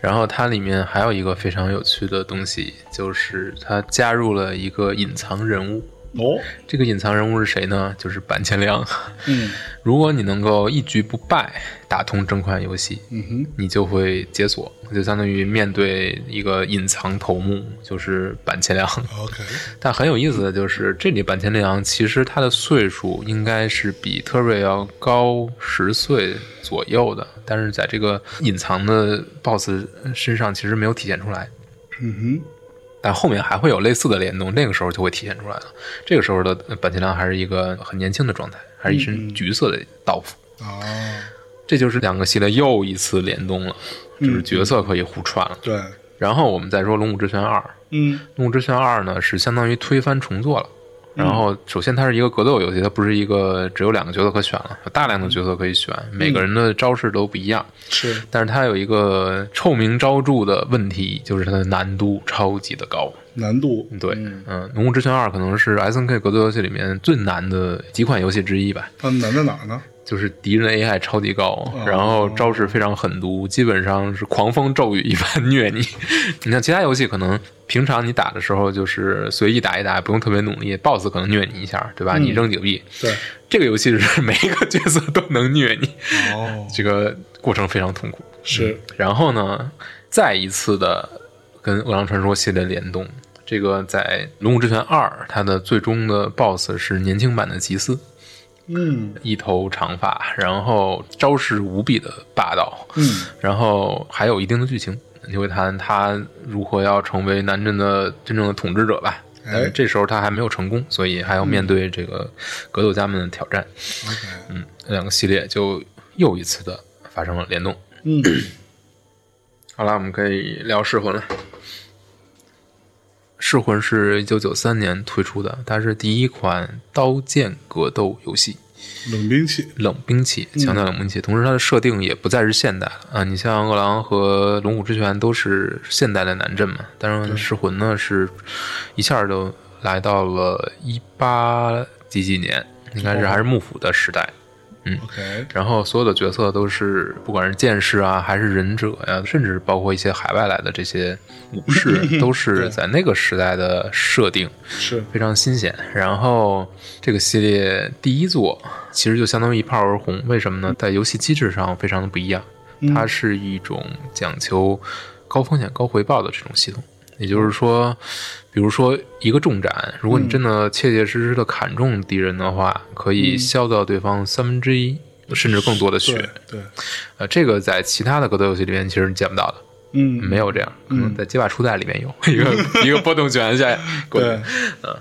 然后它里面还有一个非常有趣的东西，就是它加入了一个隐藏人物。哦，这个隐藏人物是谁呢？就是板前良。嗯如果你能够一局不败打通整款游戏，嗯哼，你就会解锁，就相当于面对一个隐藏头目，就是板前良。，OK，但很有意思的就是，这里板前良其实他的岁数应该是比特瑞要高十岁左右的，但是在这个隐藏的 BOSS 身上其实没有体现出来。嗯但后面还会有类似的联动，那个时候就会体现出来了。这个时候的坂崎良还是一个很年轻的状态，还是一身橘色的道服。哼，哦，这就是两个系列又一次联动了，就是角色可以互串了。对，然后我们再说《龙武之拳二》，《嗯龙武之拳二》呢是相当于推翻重做了。然后，首先它是一个格斗游戏，它不是一个只有两个角色可选了，有大量的角色可以选，每个人的招式都不一样。是，但是它有一个臭名昭著的问题，就是它的难度超级的高。难度，对，嗯，龙武之拳二》可能是 S N K 格斗游戏里面最难的几款游戏之一吧。它难在哪儿呢？就是敌人的 AI 超级高，然后招式非常狠毒，基本上是狂风骤雨一般 虐你。你像其他游戏，可能平常你打的时候就是随意打一打，不用特别努力，BOSS 可能虐你一下，对吧？你扔几个币。对，这个游戏是 每一个角色都能虐你，哦，这个过程非常痛苦。是，然后呢，再一次的跟《饿狼传说》系列联动。这个在《龙武之拳二》，它的最终的 BOSS 是年轻版的吉斯，嗯一头长发，然后招式无比的霸道，嗯，然后还有一定的剧情，你会谈他如何要成为南镇的真正的统治者吧。但是这时候他还没有成功，所以还要面对这个格斗家们的挑战。嗯，两个系列就又一次的发生了联动。嗯 好了，我们可以聊《噬魂》了。《噬魂》是一九九三年推出的，它是第一款刀剑格斗游戏。冷兵器，冷兵器，强调冷兵器，同时它的设定也不再是现代了啊。你像饿狼和龙虎之拳都是现代的南镇嘛，但是噬魂呢是一下就来到了一八几几年，应该是还是幕府的时代。OK，然后所有的角色都是，不管是剑士啊，还是忍者呀、甚至包括一些海外来的这些武士，都是在那个时代的设定。是，非常新鲜。然后这个系列第一作其实就相当于一炮而红，为什么呢？在游戏机制上非常的不一样。它是一种讲求高风险高回报的这种系统。也就是说，比如说一个重斩，如果你真的切切实实的砍中敌人的话，可以消掉对方三分之一甚至更多的血。对，呃，这个在其他的格斗游戏里面其实你见不到的，嗯，没有这样。可能在街霸初代里面有 一个 一个波动拳下，对，嗯，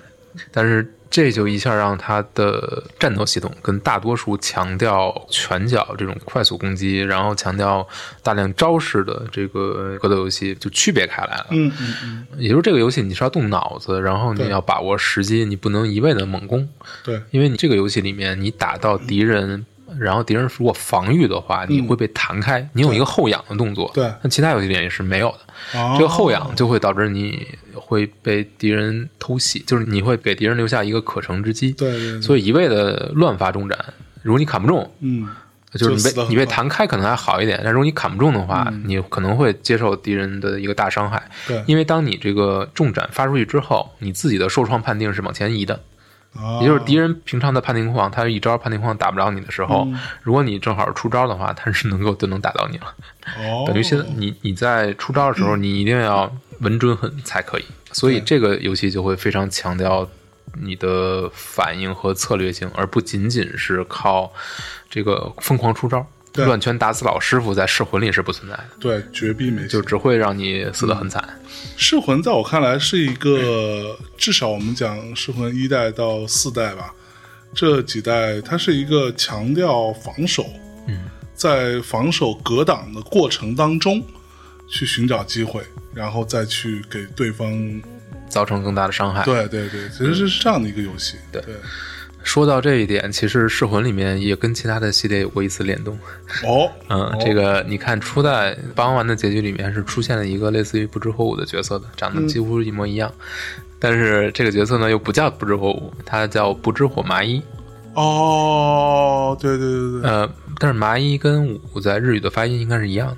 但是这就一下让他的战斗系统跟大多数强调拳脚这种快速攻击，然后强调大量招式的这个格斗游戏就区别开来了。嗯嗯嗯，也就是这个游戏你是要动脑子，然后你要把握时机，你不能一味的猛攻，对，因为你这个游戏里面你打到敌人。然后敌人如果防御的话，你会被弹开，你有一个后仰的动作。对那其他游戏里面是没有的。哦这个后仰就会导致你会被敌人偷袭，就是你会给敌人留下一个可乘之机。对所以一味的乱发重斩，如果你砍不中，嗯，就是你被你被弹开可能还好一点，但如果你砍不中的话，你可能会接受敌人的一个大伤害。对因为当你这个重斩发出去之后，你自己的受创判定是往前移的，啊也就是敌人平常的判定框，他一招判定框打不着你的时候，嗯如果你正好出招的话，他是能够就能打到你了。哦，等于现在你你在出招的时候，你一定要稳准狠才可以。所以这个游戏就会非常强调你的反应和策略性，而不仅仅是靠这个疯狂出招。对。乱拳打死老师傅在噬魂里是不存在的，对绝壁没就就只会让你死得很惨。噬魂在我看来是一个，至少我们讲噬魂一代到四代吧，这几代它是一个强调防守，嗯，在防守格挡的过程当中去寻找机会，然后再去给对方，造成更大的伤害。对对对，其实是这样的一个游戏，对。对，说到这一点，其实噬魂里面也跟其他的系列有过一次联动。哦，嗯，哦这个你看初代帮完的结局里面是出现了一个类似于不知火舞的角色的，长得几乎一模一样，但是这个角色呢又不叫不知火舞，他叫不知火麻衣。哦，对对对对，呃，但是麻衣跟舞在日语的发音应该是一样的。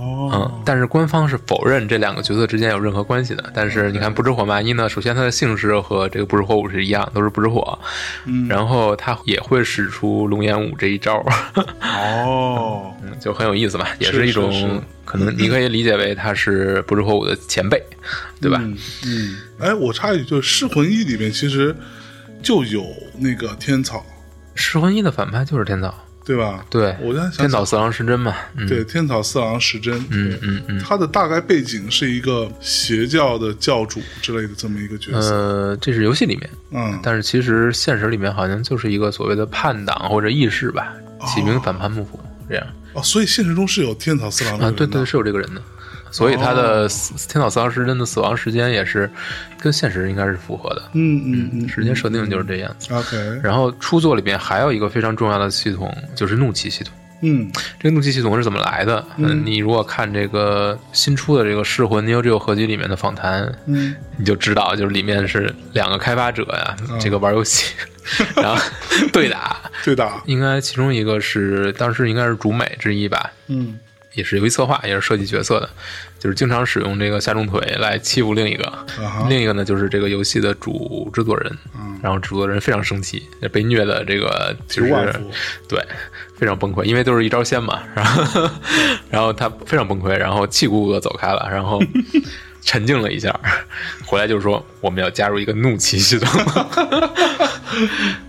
哦。嗯，，但是官方是否认这两个角色之间有任何关系的。但是你看不知火麻衣呢，首先他的姓氏和这个不知火舞是一样，都是不知火，嗯，然后他也会使出龙眼舞这一招。哦，嗯，就很有意思嘛，也是一种可能你可以理解为他是不知火舞的前辈，对吧？嗯。嗯，哎，我插一句，就是《噬魂一》里面其实就有那个天草，噬魂一的反派就是天草，对吧？对，我在想天草四郎时针嘛，嗯，对，天草四郎时针，嗯对。嗯嗯，他的大概背景是一个邪教的教主之类的这么一个角色，呃，这是游戏里面，嗯，但是其实现实里面好像就是一个所谓的叛党或者义士吧，起名反叛幕府这样。哦，所以现实中是有天草四郎的啊，对对，是有这个人的。所以他的死天草四郎时针的死亡时间也是跟现实应该是符合的，嗯嗯嗯时间设定就是这样子。，OK，然后初作里边还有一个非常重要的系统，就是怒气系统。嗯。这个怒气系统是怎么来的？嗯，你如果看这个新出的这个《噬魂 Neo Geo 合集》里面的访谈，嗯你就知道，就是里面是两个开发者呀，这个玩游戏，然后对打，对打，应该其中一个是当时应该是主美之一吧，嗯也是游戏策划，也是设计角色的，就是经常使用这个下重腿来欺负另一个，另一个呢就是这个游戏的主制作人，然后制作人非常生气，被虐的这个就是对非常崩溃，因为都是一招鲜嘛，然后 然后他非常崩溃，然后气鼓鼓的走开了，然后 沉静了一下，回来就是说我们要加入一个怒气系统。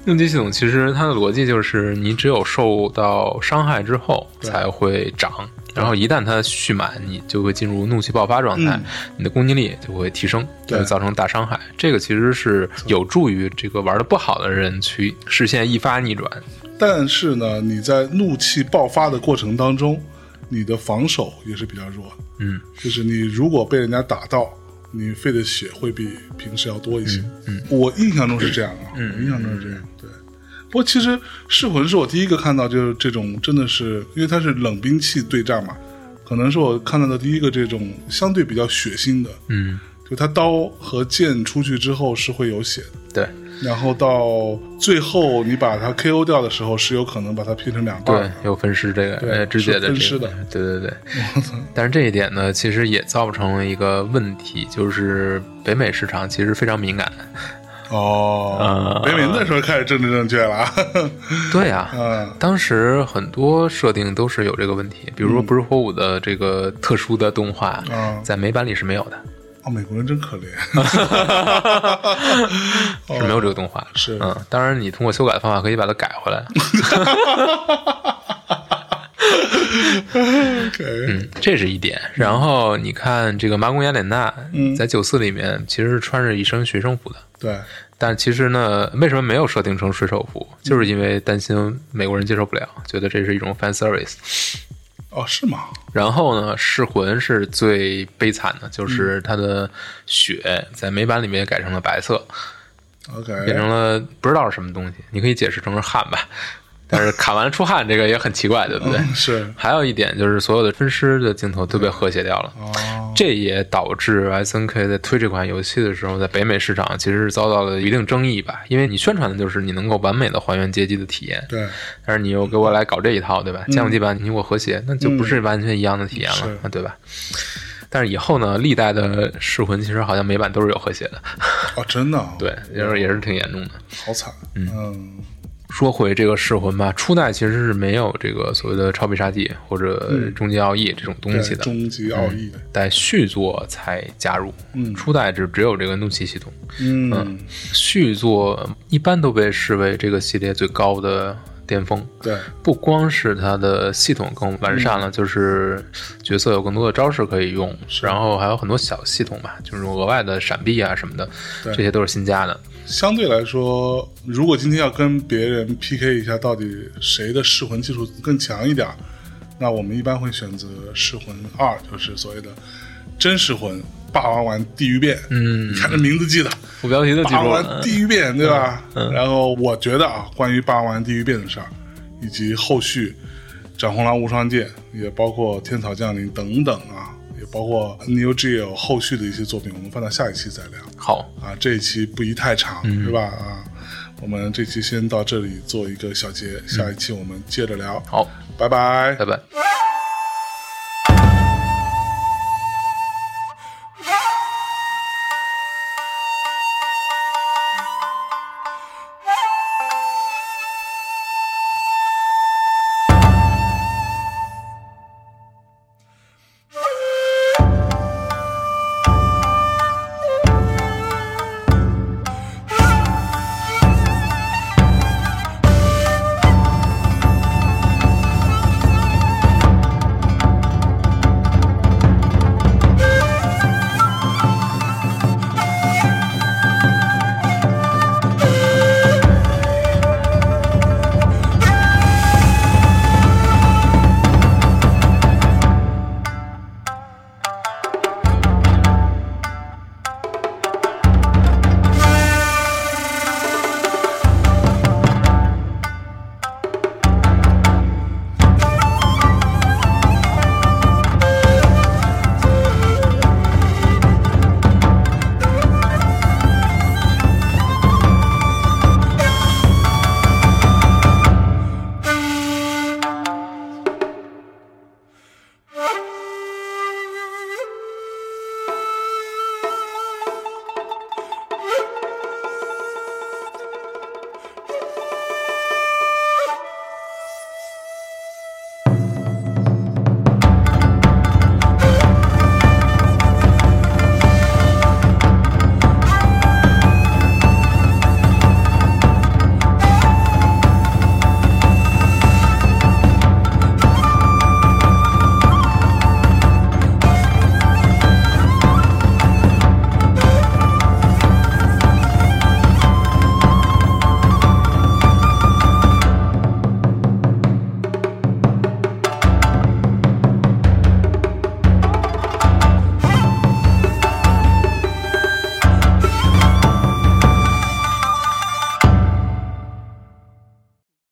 怒气系统其实它的逻辑就是，你只有受到伤害之后才会长，然后一旦它蓄满，你就会进入怒气爆发状态，嗯你的攻击力就会提升，会造成大伤害。这个其实是有助于这个玩的不好的人去实现一发逆转。但是呢，你在怒气爆发的过程当中，你的防守也是比较弱的。嗯，就是你如果被人家打到，你费的血会比平时要多一些。嗯我印象中是这样啊，嗯我印象中是这样。对，不过其实噬魂是我第一个看到，就是这种真的是，因为它是冷兵器对战嘛，可能是我看到的第一个这种相对比较血腥的，嗯，就它刀和剑出去之后是会有血的。对然后到最后你把它 KO 掉的时候，是有可能把它劈成两半对。，有分尸这个对呃肢解的是分尸的，对对对。但是这一点呢，其实也造成了一个问题，就是北美市场其实非常敏感。哦，北美那时候开始政治正确了。对呀、嗯当时很多设定都是有这个问题，比如说不是火舞的这个特殊的动画，嗯在美版里是没有的，哦，美国人真可怜。是没有这个动画的。是嗯，当然你通过修改的方法可以把它改回来。嗯，这是一点。然后你看这个麻宫雅典娜，嗯在九四里面其实是穿着一身学生服的。对，但其实呢，为什么没有设定成水手服？就是因为担心美国人接受不了，觉得这是一种 fan service。哦，是吗？然后呢，噬魂是最悲惨的，就是它的血在美版里面改成了白色，OK，变成了不知道是什么东西，你可以解释成是汗吧。但是砍完了出汗，这个也很奇怪，对不对？嗯是还有一点就是所有的分尸的镜头都被和谐掉了。哦，这也导致 S N K 在推这款游戏的时候，在北美市场其实是遭到了一定争议吧，因为你宣传的就是你能够完美的还原街机的体验，对，但是你又给我来搞这一套，对吧？降级版你给我和谐，那就不是完全一样的体验了，是对吧？但是以后呢，历代的噬魂其实好像每版都是有和谐的，哦，真的哦，对，也是也是挺严重的。好惨。嗯说回这个噬魂吧，初代其实是没有这个所谓的超必杀技或者终极奥义这种东西的，终极奥义。的，在续作才加入。嗯。初代只只有这个怒气系统，嗯，续作一般都被视为这个系列最高的巅峰。对，不光是它的系统更完善了，就是角色有更多的招式可以用，然后还有很多小系统吧，就是额外的闪避啊什么的，对。这些都是新加的。相对来说，如果今天要跟别人 PK 一下，到底谁的噬魂技术更强一点儿，那我们一般会选择噬魂二，就是所谓的真噬魂霸王丸地狱变。嗯你看这名字记得，副标题都记霸王丸，地狱变，对吧？嗯然后我觉得啊，关于霸王丸地狱变的事儿，以及后续斩红狼无双剑，也包括天草降临等等啊，也包括 Neo Geo 后续的一些作品，我们放到下一期再聊。好，啊，这一期不宜太长，嗯是吧？啊，我们这期先到这里做一个小结，下一期我们接着聊，好，拜拜拜拜。